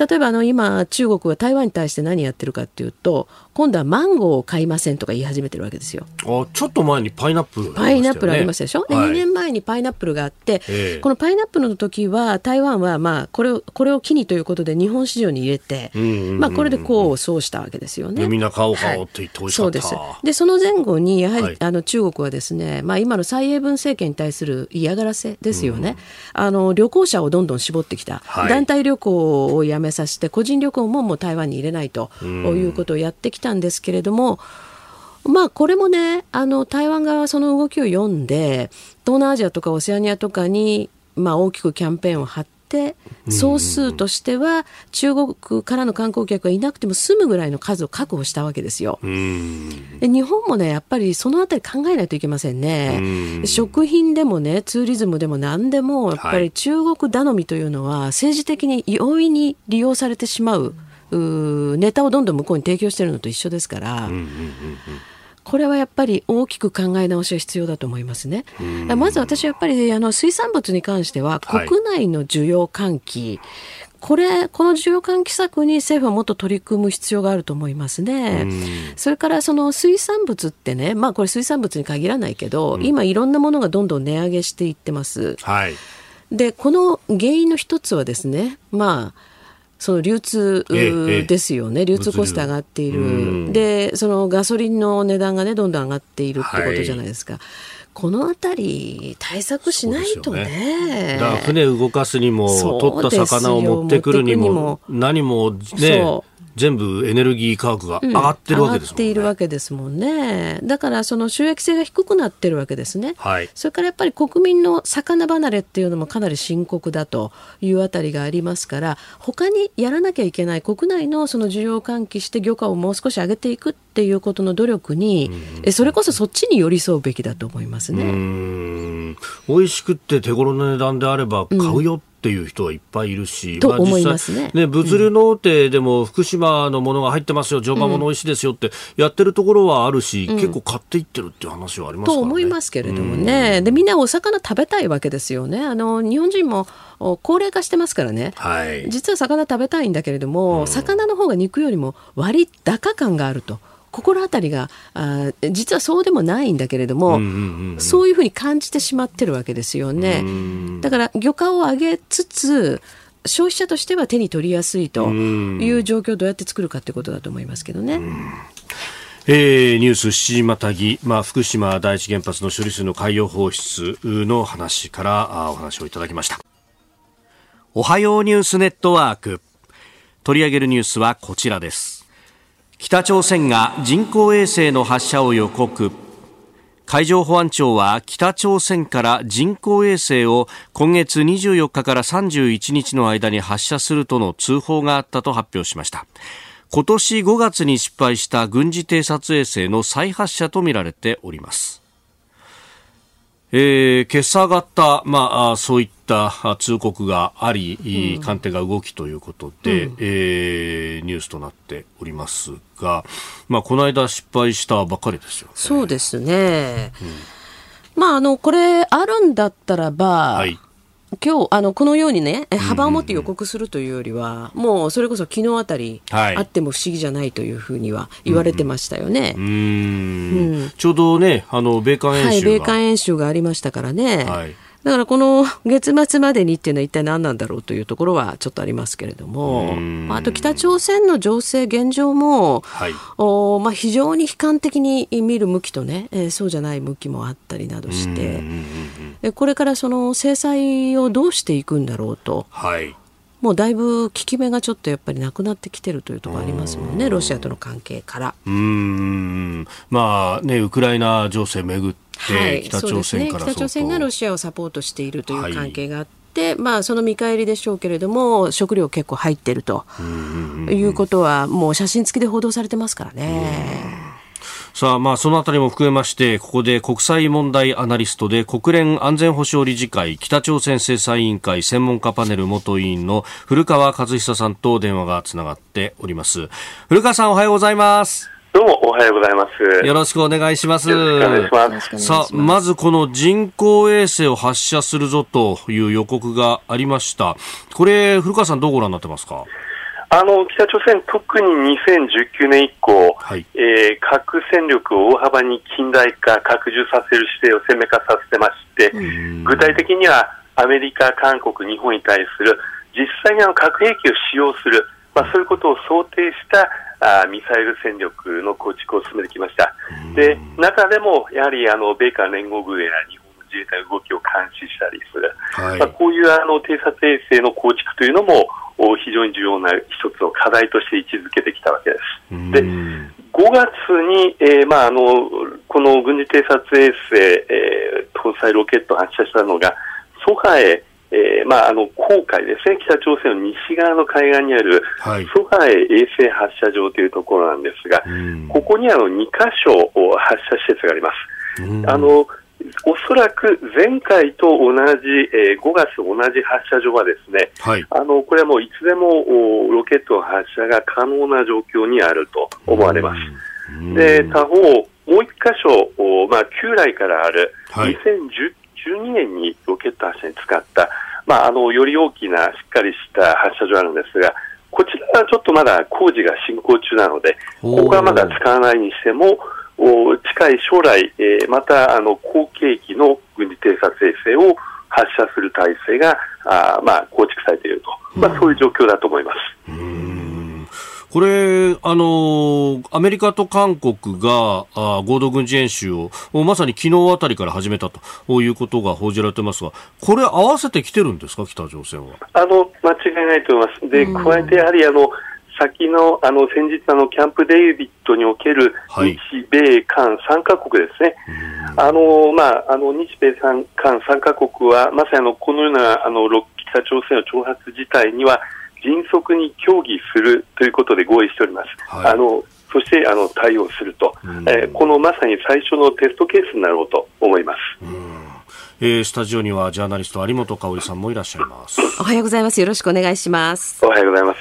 例えばあの今中国は台湾に対して何やってるかっていうと今度はマンゴーを買いませんとか言い始めてるわけですよ。あちょっと前にパイナップル、ね、パイナップルありましたでしょ、はい、2年前にパイナップルがあって、えー、このパイナップルの時は台湾はまあこれをこれを機にということで日本市場に入れて、まあ、これでこうそうしたわけですよね。みんな買おう買おうって言ってい。そうです。でその前後にやはり、はい、あの中国はですね、まあ、今の蔡英文政権に対する嫌がらせですよね、あの旅行者をどんどん絞ってきた、はい、団体旅行をやめさせて個人旅行ももう台湾に入れないということをやってきたんですけれども、まあこれもねあの台湾側はその動きを読んで東南アジアとかオセアニアとかに、まあ、大きくキャンペーンを張って、総数としては中国からの観光客がいなくても済むぐらいの数を確保したわけですよ。で日本もねやっぱりそのあたり考えないといけませんね。食品でもねツーリズムでも何でもやっぱり中国頼みというのは政治的に容易に利用されてしまう。うネタをどんどん向こうに提供してるのと一緒ですから。これはやっぱり大きく考え直しが必要だと思いますね。まず私はやっぱりあの水産物に関しては国内の需要喚起、はいこれ、この需要喚起策に政府はもっと取り組む必要があると思いますね。それからその水産物ってね、まあこれ水産物に限らないけど、うん、今いろんなものがどんどん値上げしていってます。はい、で、この原因の一つはですね、まあ、その流通ですよね、流通コスト上がっている、でそのガソリンの値段がねどんどん上がっているってことじゃないですか。はい。この辺り対策しないとね。ね。だから船動かすにも取った魚を持ってくるにも何もね全部エネルギー価格が上がってるわけですもんね、うん、上がっているわけですもんね。だからその収益性が低くなってるわけですね。はい、それからやっぱり国民の魚離れっていうのもかなり深刻だというあたりがありますから、他にやらなきゃいけない国内のその需要を喚起して漁価をもう少し上げていくっていうことの努力に、えそれこそそっちに寄り添うべきだと思いますね。美味しくって手頃な値段であれば買うよっていう人はいっぱいいるし、と思いますね,、ね物流の大手でも福島のものが入ってますよ、常磐もの美味しいですよってやってるところはあるし、うん、結構買っていってるっていう話はあります、ね、と思いますけれどもね、でみんなお魚食べたいわけですよね。あの日本人も高齢化してますからね、はい、実は魚食べたいんだけれども、うん、魚の方が肉よりも割高感があると。心当たりがあ実はそうでもないんだけれども、うんうんうん、そういうふうに感じてしまってるわけですよね。だから漁価を上げつつ消費者としては手に取りやすいという状況をどうやって作るかということだと思いますけどね。えー、ニュース7時またぎ、まあ、福島第一原発の処理水の海洋放出の話からあお話をいただきました。おはようニュースネットワーク。取り上げるニュースはこちらです北朝鮮が人工衛星の発射を予告。海上保安庁は北朝鮮から人工衛星を今月24日から31日の間に発射するとの通報があったと発表しました。今年5月に失敗した軍事偵察衛星の再発射とみられております。えー、今朝方、まあ、そういった通告があり、うん、官邸が動きということで、うん、えー、ニュースとなっておりますが、まあ、この間失敗したばかりですよ、ね、そうですね。うん、まあ、あの、これ、あるんだったらば、はい今日あのこのようにね幅を持って予告するというよりは、うんうん、もうそれこそ昨日あたり、はい、あっても不思議じゃないというふうには言われてましたよね。うん、うん、ちょうどねあの米韓演習が、はい、米韓演習がありましたからね。はいだからこの月末までにっていうのは一体何なんだろうというところはちょっとありますけれども、あと北朝鮮の情勢、現状も、はい、おまあ、非常に悲観的に見る向きとね、えー、そうじゃない向きもあったりなどして、これからその制裁をどうしていくんだろうと。はいもうだいぶ効き目がちょっとやっぱりなくなってきてるというところありますもんね、ロシアとの関係から。うん。まあね、ウクライナ情勢めぐって、北朝鮮から、ね、北朝鮮がロシアをサポートしているという関係があって、はい、まあ、その見返りでしょうけれども食料結構入ってるということはもう写真付きで報道されてますからね。さあ、まあ、そのあたりも含めまして、ここで国際問題アナリストで国連安全保障理事会北朝鮮制裁委員会専門家パネル元委員の古川和久さんと電話がつながっております。古川さん、おはようございます。どうもおはようございます。よろしくお願いします。よろしくお願いします。さあ、まずこの人工衛星を発射するぞという予告がありました。これ、古川さんどうご覧になってますか？あの北朝鮮、特に2019年以降、はい、えー、核戦力を大幅に近代化、拡充させる姿勢を鮮明化させてまして、具体的にはアメリカ、韓国、日本に対する実際にあの核兵器を使用する、まあ、そういうことを想定したあミサイル戦力の構築を進めてきました。で中でもやはりあの米韓連合軍や日自衛隊の動きを監視したりする、はい、まあ、こういうあの偵察衛星の構築というのも非常に重要な一つの課題として位置づけてきたわけです。で5月に、えーまあ、あのこの軍事偵察衛星、えー、搭載ロケットを発射したのがソハエえーまあ、あの黄海ですね、北朝鮮の西側の海岸にある、はい、ソハエ衛星発射場というところなんですが、ここにあの2箇所発射施設があります。あのおそらく前回と同じ、えー、5月同じ発射場はですね、はい、あのこれはもういつでもロケット発射が可能な状況にあると思われます。で他方、もう1箇所、まあ、旧来からある、2012年にロケット発射に使った、まあ、あのより大きなしっかりした発射場あるんですが、こちらはちょっとまだ工事が進行中なので、ここはまだ使わないにしても、近い将来、えー、またあの後継機の軍事偵察衛星を発射する体制があ、まあ、構築されていると、まあ、そういう状況だと思います。これ、あのアメリカと韓国があ合同軍事演習をまさに昨日あたりから始めたということが報じられてますが、これ、合わせてきてるんですか、北朝鮮は。あの間違いないと思います。で、加えてやはりあの先のあの先日あのキャンプ・デイビッドにおける日米韓3カ国ですね、はい、あのまあ、あの日米韓3カ国はまさにあのこのようなあの北朝鮮の挑発自体には迅速に協議するということで合意しております。はい、あのそしてあの対応すると、えー、このまさに最初のテストケースになろうと思います。えー、スタジオにはジャーナリスト有本香里さんもいらっしゃいます。おはようございます。よろしくお願いします。おはようございます。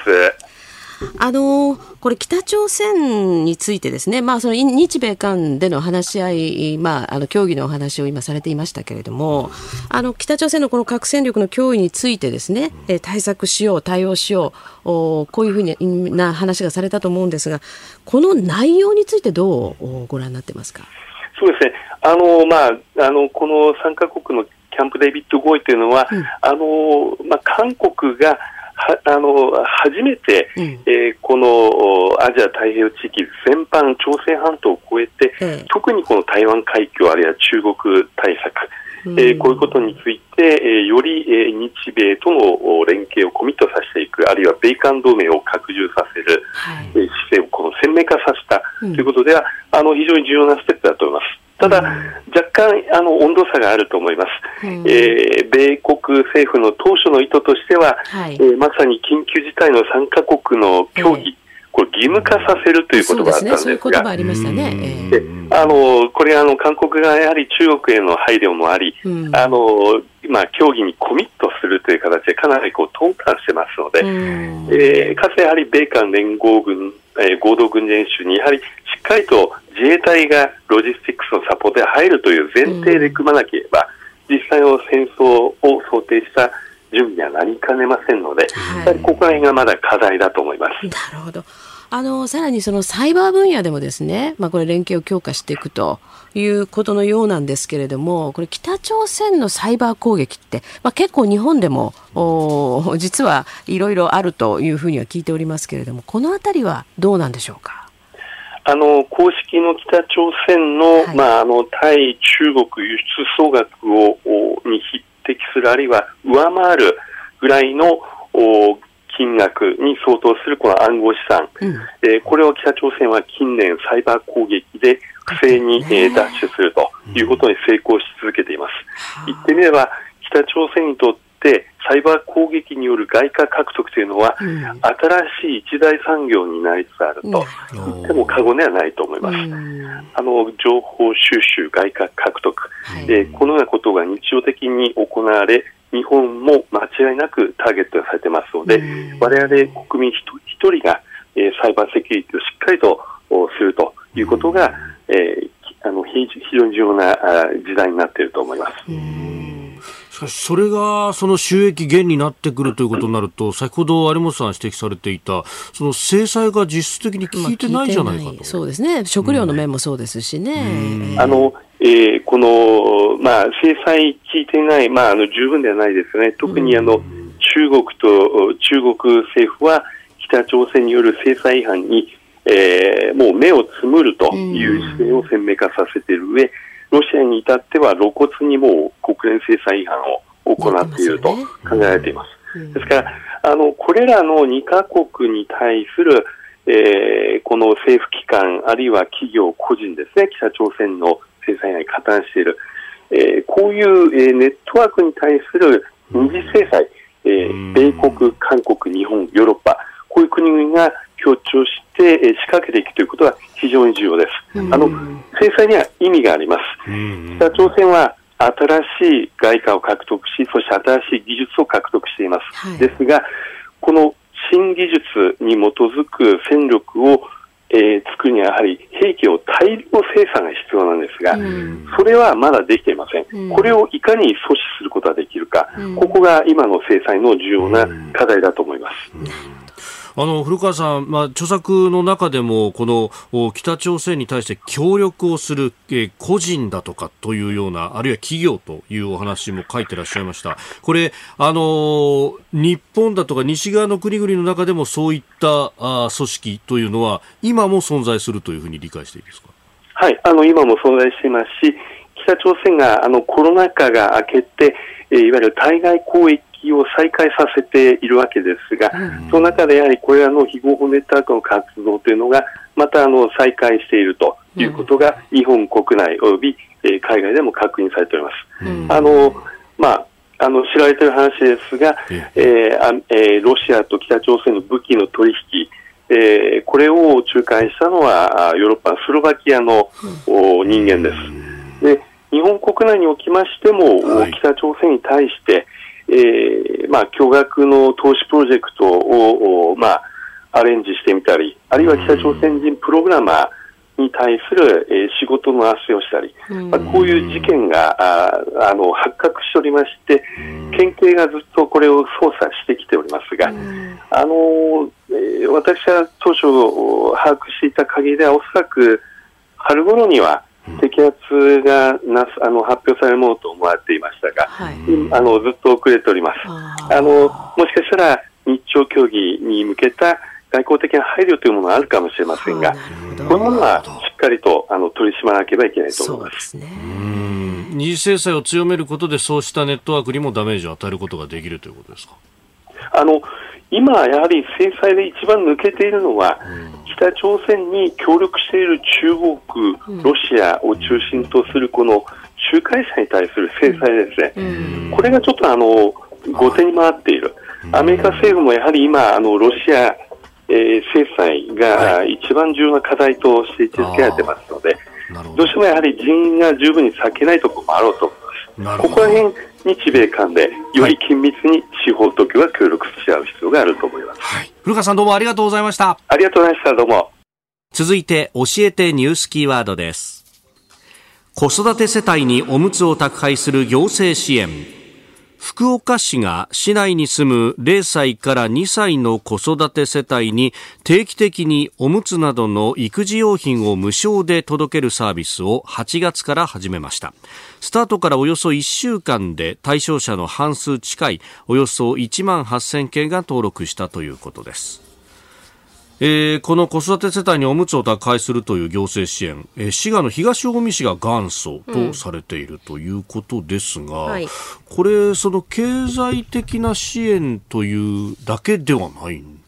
あのこれ北朝鮮についてですね、まあ、その日米韓での話し合い、まあ、あの協議のお話を今されていましたけれどもあの北朝鮮のこの核戦力の脅威についてですね対策しよう対応しようこういうふうな話がされたと思うんですがこの内容についてどうご覧になってますか？そうですねあの、まあ、あのこの3カ国のキャンプ・デイビッド合意というのは、うん、あのまあ、韓国がはあの初めて、うん、えー、このアジア太平洋地域全般、朝鮮半島を越えて、うん、特にこの台湾海峡あるいは中国対策、うん、えー、こういうことについて、えー、より、えー、日米との連携をコミットさせていく、あるいは米韓同盟を拡充させる、はい、えー、姿勢をこの鮮明化させたということでは、あの非常に重要なステップだと思います。ただ、若干あの温度差があると思います、うん、えー、米国政府の当初の意図としては、はい、えー、まさに緊急事態の3か国の協議、えー、これ義務化させるということがあったんですが、ありましたね。えー、あのこれあの韓国がやはり中国への配慮もあり、うん、あのまあ協議にコミットするという形でかなりこう頓感してますので、うん、えー、かつやはり米韓連合軍、えー、合同軍事演習にやはりしっかりと自衛隊がロジスティックスのサポートで入るという前提で組まなければ、うん、実際の戦争を想定した準備にはなりかねませんので、はい、ここら辺がまだ課題だと思います。なるほどあのさらにそのサイバー分野でもですね、まあ、これ連携を強化していくということのようなんですけれどもこれ北朝鮮のサイバー攻撃って、まあ、結構日本でもお実はいろいろあるというふうには聞いておりますけれどもこのあたりはどうなんでしょうか？あの公式の北朝鮮のはい、まあ、あの対中国輸出総額をに匹敵するあるいは上回るぐらいの金額に相当するこの暗号資産、うん、えー、これを北朝鮮は近年サイバー攻撃で不正に、えー、奪取するということに成功し続けています。言ってみれば北朝鮮にとってサイバー攻撃による外貨獲得というのは、うん、新しい一大産業になりつつあると言っても過言ではないと思います。あの情報収集、外貨獲得、はい、えー、このようなことが日常的に行われ、日本も間違いなくターゲットがされてますので、われわれ国民一人が、えー、サイバーセキュリティをしっかりとするということが、えー、あの非常に重要な時代になっていると思います。しかし、それがその収益源になってくるということになると、先ほど有本さん指摘されていた、その制裁が実質的に効いてないじゃないかと。まあ、そうですね。食料の面もそうですしね。あの、えー、この、まあ、制裁効いてない、まあ、あの、十分ではないですね。特にあの、中国と、中国政府は、北朝鮮による制裁違反に、えー、もう目をつむるという姿勢を鮮明化させている上、ロシアに至っては露骨にもう国連制裁違反を行っていると考えられています。ですから、あの、これらの2カ国に対する、えー、この政府機関、あるいは企業、個人ですね、北朝鮮の制裁に加担している、えー、こういう、えー、ネットワークに対する二次制裁、えー、米国、韓国、日本、ヨーロッパ、こういう国々が協調して、え仕掛けていくということは非常に重要です。あの制裁には意味があります。北朝鮮は新しい外貨を獲得し、そして新しい技術を獲得しています。はい、ですが、この新技術に基づく戦力を、えー、作るにはやはり兵器を大量生産が必要なんですが、それはまだできていません。これをいかに阻止することができるか、ここが今の制裁の重要な課題だと思います。あの古川さん、まあ、著作の中でもこの北朝鮮に対して協力をする、えー、個人だとかというようなあるいは企業というお話も書いてらっしゃいました。これあの日本だとか西側の国々の中でもそういったあ組織というのは今も存在するというふうに理解していいですか？はいあの今も存在していますし北朝鮮があのコロナ禍が明けて、え、いわゆる対外交易を再開させているわけですが、うん、その中でやはりこれらの非合法ネットワークの活動というのがまたあの再開しているということが、日本国内および、えー、海外でも確認されております。うん、あのまああの知られている話ですが、えーあえー、ロシアと北朝鮮の武器の取引、えー、これを仲介したのはヨーロッパスロバキアの、うん、人間です。で日本国内におきましても、はい、北朝鮮に対して、えーまあ、巨額の投資プロジェクトを、まあ、アレンジしてみたり、あるいは北朝鮮人プログラマーに対する、えー、仕事の斡旋をしたり、まあ、こういう事件がああの発覚しておりまして、県警がずっとこれを捜査してきておりますが、あのえー、私は当初把握していた限りでは、おそらく春頃には、摘発がなあの発表されるものと思われていましたが、はい、あのずっと遅れております。あのもしかしたら日朝協議に向けた外交的な配慮というものがあるかもしれませんが、このまましっかりとあの取り締まらなければいけないと思います。ね、二次制裁を強めることで、そうしたネットワークにもダメージを与えることができるということですか？あの今、やはり制裁で一番抜けているのは、北朝鮮に協力している中国、ロシアを中心とするこの仲介者に対する制裁ですね、これがちょっとあの後手に回っている、アメリカ政府もやはり今、あのロシア、えー、制裁が一番重要な課題として位置づけられてますので、ど。うしてもやはり人員が十分に避けないところもあろうと。思います。ここら辺日米間でより緊密に司法当局が協力し合う必要があると思います、はい、古川さんどうもありがとうございました。ありがとうございました。どうも。続いて教えてニュースキーワードです。子育て世帯におむつを宅配する行政支援福岡市が市内に住む0歳から2歳の子育て世帯に定期的におむつなどの育児用品を無償で届けるサービスを8月から始めました。スタートからおよそ1週間で対象者の半数近いおよそ1万8000件が登録したということです。えー、この子育て世帯におむつを宅配するという行政支援、えー、滋賀の東近江市が元祖とされているということですが、うんはい、これ、その経済的な支援というだけではないん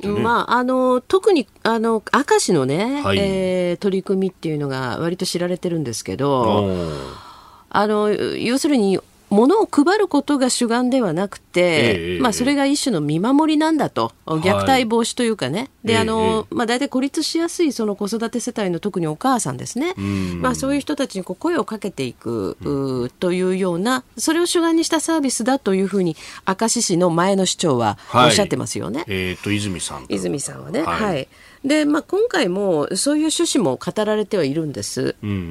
ね、まあ、あの特にあの明石のね、はい、えー、取り組みっていうのが割と知られてるんですけどあの要するに物を配ることが主眼ではなくて、えー、まあ、それが一種の見守りなんだと、虐待防止というかね、はい、であのまあ、大体孤立しやすいその子育て世帯の特にお母さんですね、まあ、そういう人たちにこう声をかけていく、うというような、それを主眼にしたサービスだというふうに、明石市の前の市長はおっしゃってますよね。はい、えーと、泉さん泉さんはね、はい、はいで、まあ、今回もそういう趣旨も語られてはいるんです。うんうんうんう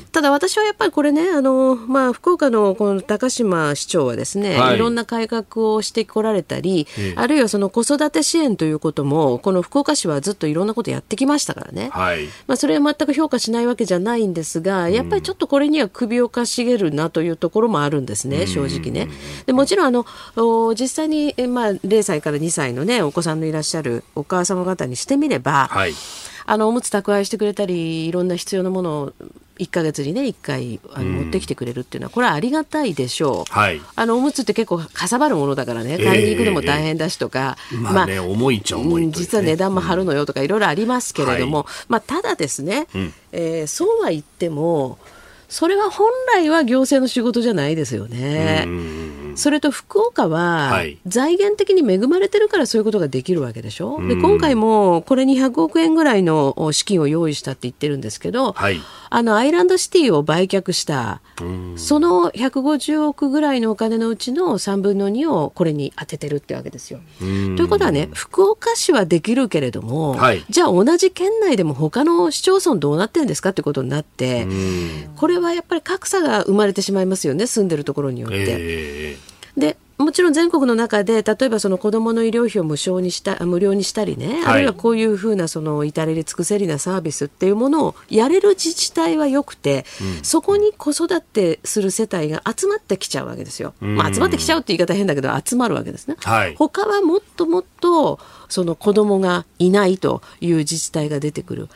ん、ただ私はやっぱりこれね、あの、まあ、福岡のこの高島市長はですね、はい、いろんな改革をしてこられたり、あるいはその子育て支援ということも、この福岡市はずっといろんなことやってきましたからね。はい、まあ、それは全く評価しないわけじゃないんですが、やっぱりちょっとこれには首をかしげるなというところもあるんですね、正直ね。でもちろんあの、実際に、まあ、0歳から2歳のね、お子さんのいらっしゃるお母様方にしてみれば、はい、あのおむつ宅配してくれたりいろんな必要なものを1か月にね1回あの持ってきてくれるっていうのはこれはありがたいでしょう、はい、あのおむつって結構かさばるものだからね買いに行くのも大変だしとか、えー、まあ、ね、重いっちゃ重い、ね、実は値段も張るのよとかいろいろありますけれども、はい、まあ、ただですね、うん、えー、そうは言ってもそれは本来は行政の仕事じゃないですよね。それと福岡は財源的に恵まれてるからそういうことができるわけでしょ？で今回もこれに100億円ぐらいの資金を用意したって言ってるんですけど、はい、あのアイランドシティを売却したその150億ぐらいのお金のうちの3分の2をこれに当ててるってわけですよ。ということはね福岡市はできるけれども、はい、じゃあ同じ県内でも他の市町村どうなってるんですかってことになってこれはやっぱり格差が生まれてしまいますよね住んでるところによって。えー、でもちろん全国の中で例えばその子どもの医療費を無償にした無料にしたりね、はい、あるいはこういうふうなその至れり尽くせりなサービスっていうものをやれる自治体はよくて、うん、そこに子育てする世帯が集まってきちゃうわけですよ。まあ、集まってきちゃうって言い方変だけど集まるわけですね。はい、他はもっともっとその子供がいないという自治体が出てくる。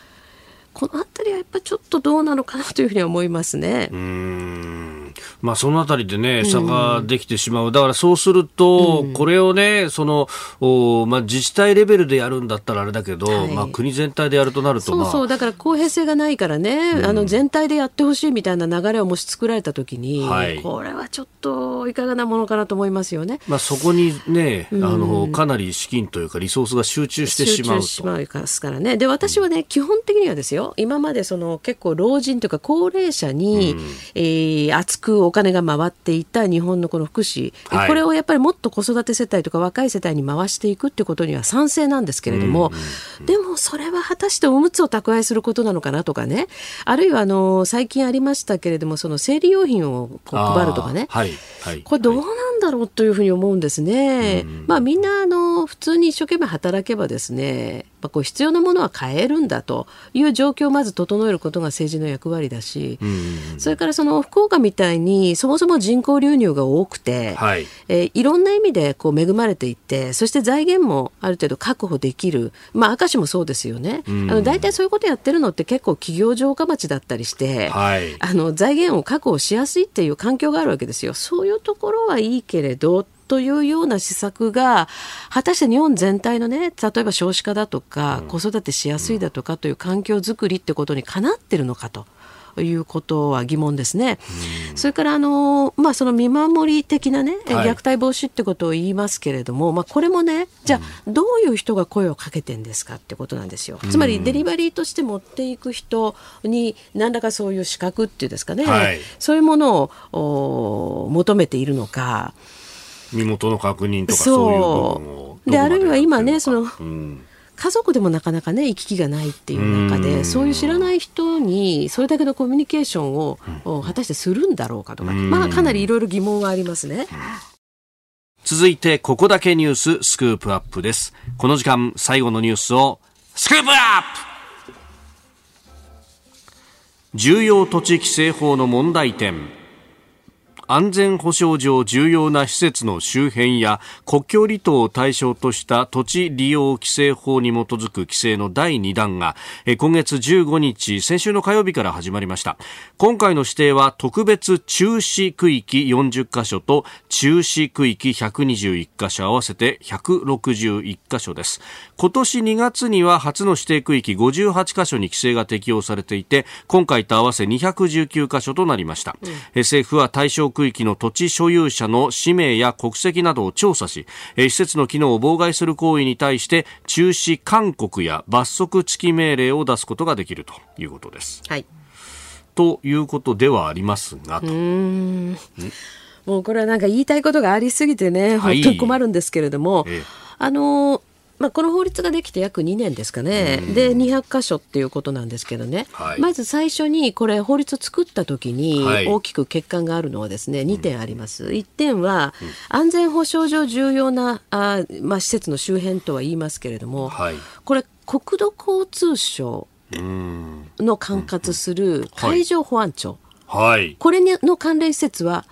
この辺りはやっぱちょっとどうなのかなというふうに思いますね。うんまあ、そのあたりでね、差ができてしまう。だからそうすると、これをね、その、おまあ、自治体レベルでやるんだったらあれだけど、はい、まあ、国全体でやるとなると、そうそう、だから公平性がないからね、あの、全体でやってほしいみたいな流れをもし作られたときに、はい、これはちょっといかがなものかなと思いますよね。まあ、そこにね、あの、かなり資金というかリソースが集中してしまうしまいますからね。で、私はね、基本的にはですよ、今までその結構老人というか高齢者に、うん、えー、厚くお金が回っていた日本のこの福祉、はい、これをやっぱりもっと子育て世帯とか若い世帯に回していくってことには賛成なんですけれども、うん、でもそれは果たしておむつを宅配することなのかなとかね。あるいはあの最近ありましたけれどもその生理用品を配るとかね、はい。はい、これどうなんだろうというふうに思うんですね。うん、まあみんなあの普通に一生懸命働けばですねぱこう必要なものは買えるんだという状況をまず整えることが政治の役割だし、それからその福岡みたいにそもそも人口流入が多くて、はい、えー、いろんな意味でこう恵まれていってそして財源もある程度確保できる、まあ、明石もそうですよね、あの大体そういうことやってるのって結構企業城下町だったりして、はい、あの財源を確保しやすいっていう環境があるわけですよ。そういうところはいいけれどというような施策が果たして日本全体のね例えば少子化だとか、子育てしやすいだとかという環境づくりってことにかなってるのかと。いうことは疑問ですね。それからあの、まあ、その見守り的なね、虐待防止ってことを言いますけれども、まあ、これもね、じゃあ、どういう人が声をかけてんですかってことなんですよ。つまり、デリバリーとして持っていく人に、何らかそういう資格っていうんですかね、はい、そういうものを求めているのか。身元の確認とかそう。いう部分をであるいは今ねその、うん、家族でもなかなかね行き来がないっていう中でそういう知らない人にそれだけのコミュニケーションを、うん、果たしてするんだろうかとか、まあかなりいろいろ疑問がありますね。続いてここだけニューススクープアップです。この時間最後のニュースをスクープアップ!重要土地規制法の問題点安全保障上重要な施設の周辺や国境離島を対象とした土地利用規制法に基づく規制の第2弾が今月15日先週の火曜日から始まりました。今回の指定は特別中止区域40カ所と中止区域121カ所合わせて161カ所です。今年2月には初の指定区域58カ所に規制が適用されていて今回と合わせ219カ所となりました、うん、政府は対象区域の土地所有者の氏名や国籍などを調査し、施設の機能を妨害する行為に対して中止勧告や罰則付き命令を出すことができるということです。はい、ということではありますが。と。もうこれはなんか言いたいことがありすぎてね、本当に困るんですけれども、ええ、あのまあ、この法律ができて約2年ですかね、で200箇所っていうことなんですけどね、はい、まず最初にこれ、法律を作った時に大きく欠陥があるのはですね、2点あります。1点は、安全保障上重要なあ、まあ、施設の周辺とは言いますけれども、はい、これ、国土交通省の管轄する海上保安庁、はい、これの関連施設は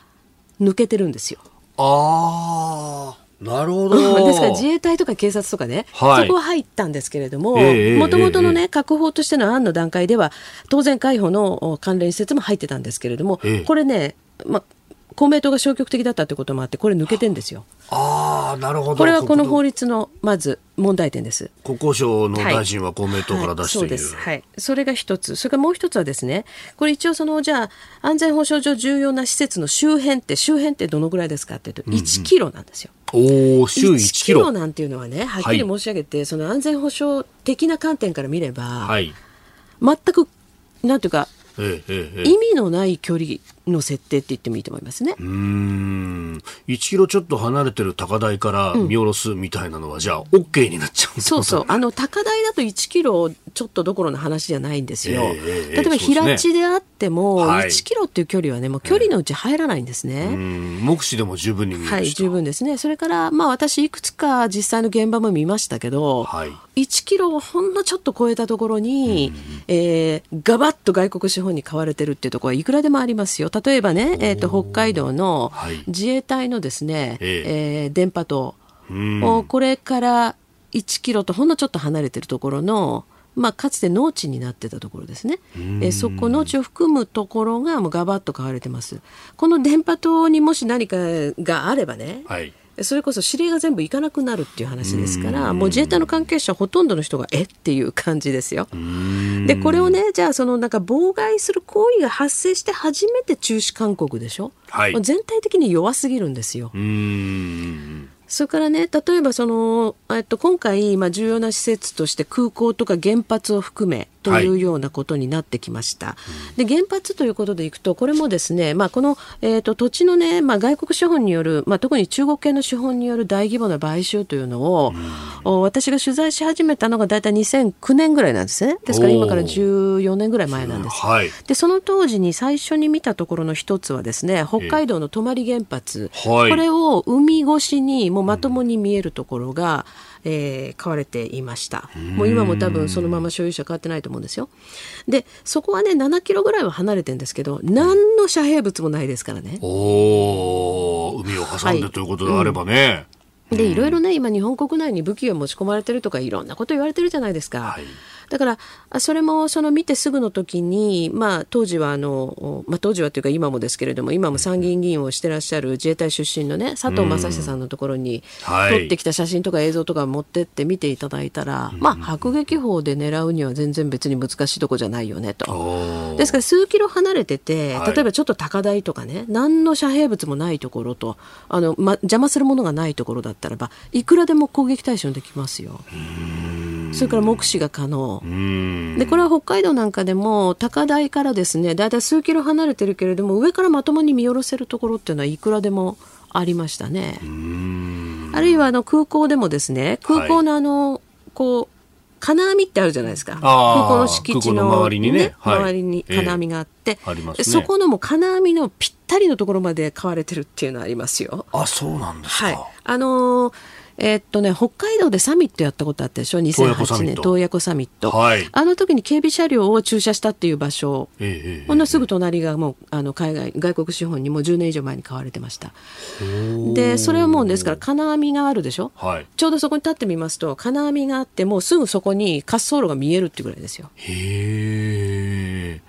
抜けてるんですよ。あなるほど。ですから自衛隊とか警察とかね、はい、そこは入ったんですけれども、もともとのね、確保としての案の段階では、当然海保の関連施設も入ってたんですけれども、えー、これね、まあ、公明党が消極的だったということもあって、これ抜けてんですよ。ああ、なるほど。これはこの法律のまず問題点です。国交省の大臣は公明党から出している、はいはい、そうです。はい。それが一つ。それからもう一つはですね、これ一応その、じゃあ、安全保障上重要な施設の周辺って、周辺ってどのぐらいですかっていうと、1キロなんですよ。おお、週1キロ。1キロなんていうのはね、はっきり申し上げて、はい、その安全保障的な観点から見れば、はい、全く、なんていうか、えええ、意味のない距離の設定って言ってもいいと思いますね。うん。1キロちょっと離れてる高台から見下ろすみたいなのは、うん、じゃあ OK になっちゃうそうそう。あの、高台だと1キロちょっとどころの話じゃないんですよ。えー、例えば平地であっても、1キロっていう距離はね、もう距離のうち入らないんですね。目視でも十分に見えるはい、十分ですね。それから、まあ私いくつか実際の現場も見ましたけど、はい、1キロをほんのちょっと超えたところに、うん、えー、ガバッと外国資本に買われてるっていうところはいくらでもありますよ。例えばね、えーと、北海道の自衛隊のですね、はい、えー、電波塔、をこれから1キロとほんのちょっと離れてるところの、まあ、かつて農地になってたところですね、えそこ農地を含むところがもうガバッと買われてます。この電波塔にもし何かがあればね、はいそれこそ指令が全部いかなくなるっていう話ですからもう自衛隊の関係者ほとんどの人がえ？っていう感じですよ。でこれをねじゃあそのなんか妨害する行為が発生して初めて中止勧告でしょ、はい、全体的に弱すぎるんですよ。それからね、例えばその、えっと、今回、まあ、重要な施設として空港とか原発を含め、というようなことになってきました。はい、で原発ということでいくとこれもですね、まあ、この、えーと、土地のね、まあ、外国資本による、まあ、特に中国系の資本による大規模な買収というのを、私が取材し始めたのが大体2009年ぐらいなんですね。ですから今から14年ぐらい前なんです。はい、でその当時に最初に見たところの一つはですね北海道の泊原発、えーはい、これを海越しにもうまともに見えるところが、うんえー、買われていました。もう今も多分そのまま所有者変わってないと思うんですよ。で、そこはね、7キロぐらいは離れてるんですけど、何の遮蔽物もないですからね。お海を挟んでということであればね。はい、で、いろいろね、今日本国内に武器が持ち込まれてるとかいろんなこと言われてるじゃないですか。はいだからそれもその見てすぐの時に、まあ、当時はあの、まあ、当時はというか今もですけれども今も参議院議員をしてらっしゃる自衛隊出身のね佐藤正久さんのところに、撮ってきた写真とか映像とか持ってって見ていただいたら、まあ、迫撃砲で狙うには全然別に難しいとこじゃないよねと。ですから数キロ離れてて例えばちょっと高台とかね何の遮蔽物もないところとあの、ま、邪魔するものがないところだったらばいくらでも攻撃対象にできますよ。それから目視が可能。でこれは北海道なんかでも高台からですねだいたい数キロ離れてるけれども上からまともに見下ろせるところっていうのはいくらでもありましたね。あるいはあの空港でもですね空港のあの、はい、こう金網ってあるじゃないですか。空港の敷地の周りにね、はい、周りに金網があって、えーね、そこのも金網のぴったりのところまで買われてるっていうのはありますよ。あそうなんですか、はい、あのーえー、っとね、北海道でサミットやったことあったでしょ、2008年、洞爺湖サミット、はい、あの時に警備車両を駐車したっていう場所、えー、ほんのすぐ隣がもうあの海外、外国資本にもう10年以上前に買われてました。で、それはもうですから、金網があるでしょ、はい、ちょうどそこに立ってみますと、金網があって、もうすぐそこに滑走路が見えるっていうぐらいですよ。へ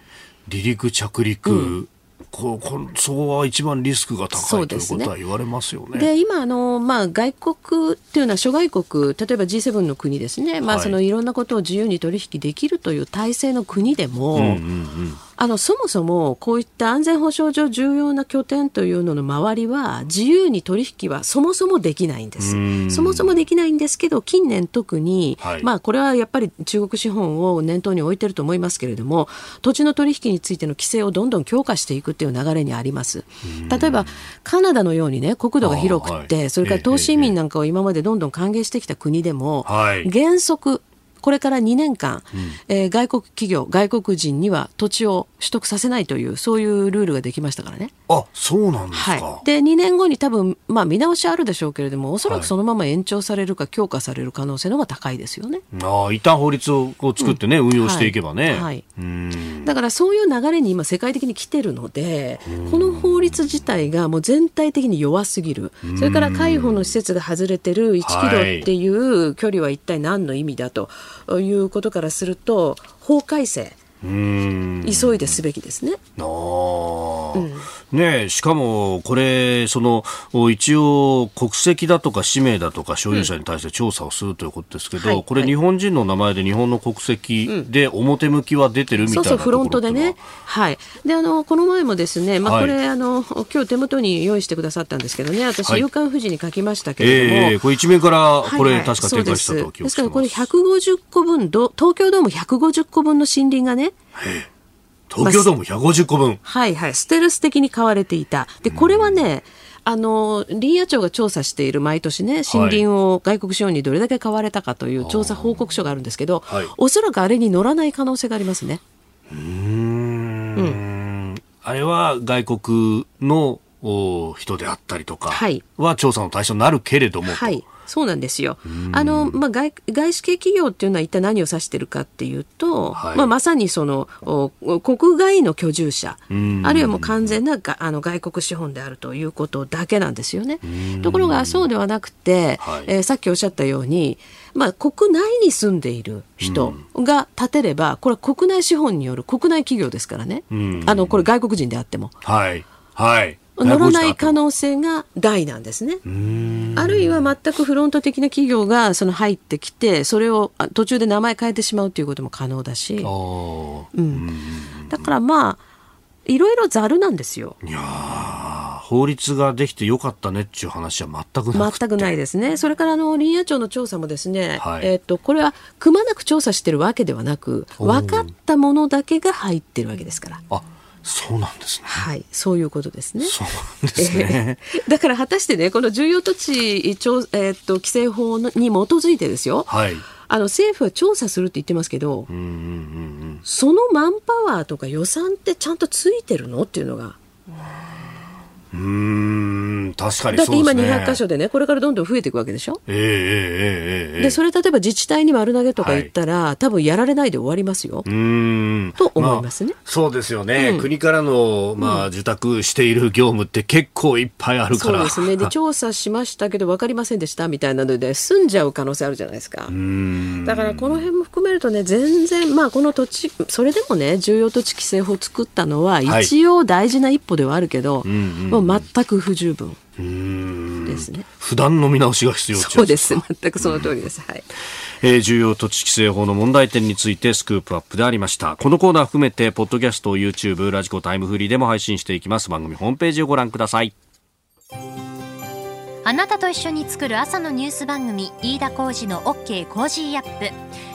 離陸着陸、うんここそこは一番リスクが高いということは言われますよね。で、ね、今あの、まあ、外国っていうのは諸外国例えば G7 の国ですね、まあ、そのいろんなことを自由に取引できるという体制の国でも、うんうんうんあのそもそもこういった安全保障上重要な拠点というのの周りは自由に取引はそもそもできないんです。そもそもできないんですけど近年特に、はい、まあこれはやっぱり中国資本を念頭に置いてると思いますけれども土地の取引についての規制をどんどん強化していくっていう流れにあります。例えばカナダのようにね国土が広くて、はい、それから投資移民なんかを今までどんどん歓迎してきた国でも、はい、原則これから2年間、うん、えー、外国企業、外国人には土地を取得させないという、そういうルールができましたからね。あそうなんですか、はい、で2年後に多分、まあ、見直しあるでしょうけれども、おそらくそのまま延長されるか、強化される可能性の方が高いですよね。あ一旦法律を作ってね、うん、運用していけばね。はい、はい、だからそういう流れに今、世界的に来てるので、この法律自体がもう全体的に弱すぎる、それから海保の施設が外れてる1キロっていう距離は一体何の意味だといいうことからすると法改正急いですべきですね。あ。うん。ねしかもこれ、その一応、国籍だとか氏名だとか所有者に対して調査をするということですけど、うん、これ、日本人の名前で日本の国籍で表向きは出てるみたいな、うん、そうそう、フロントでね、は。い、であのこの前もですね、まあ、これ、はい、あの今日手元に用意してくださったんですけどね、私、夕刊富士に書きましたけれども、えー、これ、一面からこれ、確か展開したとです。から、これ、150個分、東京ドーム150個分の森林がね、東京ドーム150個分、まあ、はいはい。ステルス的に買われていた。でこれはね、あの林野庁が調査している毎年ね森林を外国資本にどれだけ買われたかという調査報告書があるんですけど、はい、おそらくあれに乗らない可能性がありますね。うん。うん。あれは外国の人であったりとかは調査の対象になるけれども、はい、そうなんですよ。あの、まあ、外、外資系企業っていうのは一体何を指してるかっていうと、はい、まあ、まさにその、国外の居住者、あるいはもう完全ながあの外国資本であるということだけなんですよね。ところが、そうではなくて、はい、えー、さっきおっしゃったように、まあ、国内に住んでいる人が建てれば、これは国内資本による国内企業ですからね。あの、これ外国人であっても。はい。はい。乗らない可能性が大なんですね。あるいは全くフロント的な企業がその入ってきて、それを途中で名前変えてしまうということも可能だし、うん、だからまあ、いろいろざるなんですよ。いや法律ができてよかったねっていう話は全くな全くないですね。それからあの林野庁の調査もですね、はい、えっ、とこれはくまなく調査してるわけではなく、分かったものだけが入ってるわけですから。あそうなんですね。はい、そういうことですね。そうなんですね。えー、だから果たしてね、この重要土地えー、っと規制法に基づいてですよ。はい。あの政府は調査するって言ってますけど、うんうんうんうん、そのマンパワーとか予算ってちゃんとついてるの？っていうのが。うん確かにだって今200箇所でねこれからどんどん増えていくわけでしょ、えー、えー、えー、えー、でそれ例えば自治体に丸投げとか言ったら、はい、多分やられないで終わりますよ。うん。と思いますね、まあ、そうですよね、うん、国からの、まあ、受託している業務って結構いっぱいあるから。そうですね。で 調査しましたけど分かりませんでしたみたいなので済んじゃう可能性あるじゃないですか。だからこの辺も含めるとね全然まあこの土地それでもね重要土地規制法を作ったのは一応大事な一歩ではあるけど、はい、もう全く不十分ですね。不断の見直しが必要そうです。全くその通りです。はい。えー、重要土地規制法の問題点についてスクープアップでありました。このコーナー含めて、ポッドキャスト、YouTube、 radiko、タイムフリーでも配信していきます。番組ホームページをご覧ください。あなたと一緒に作る朝のニュース番組、飯田浩司の OK Cozy up。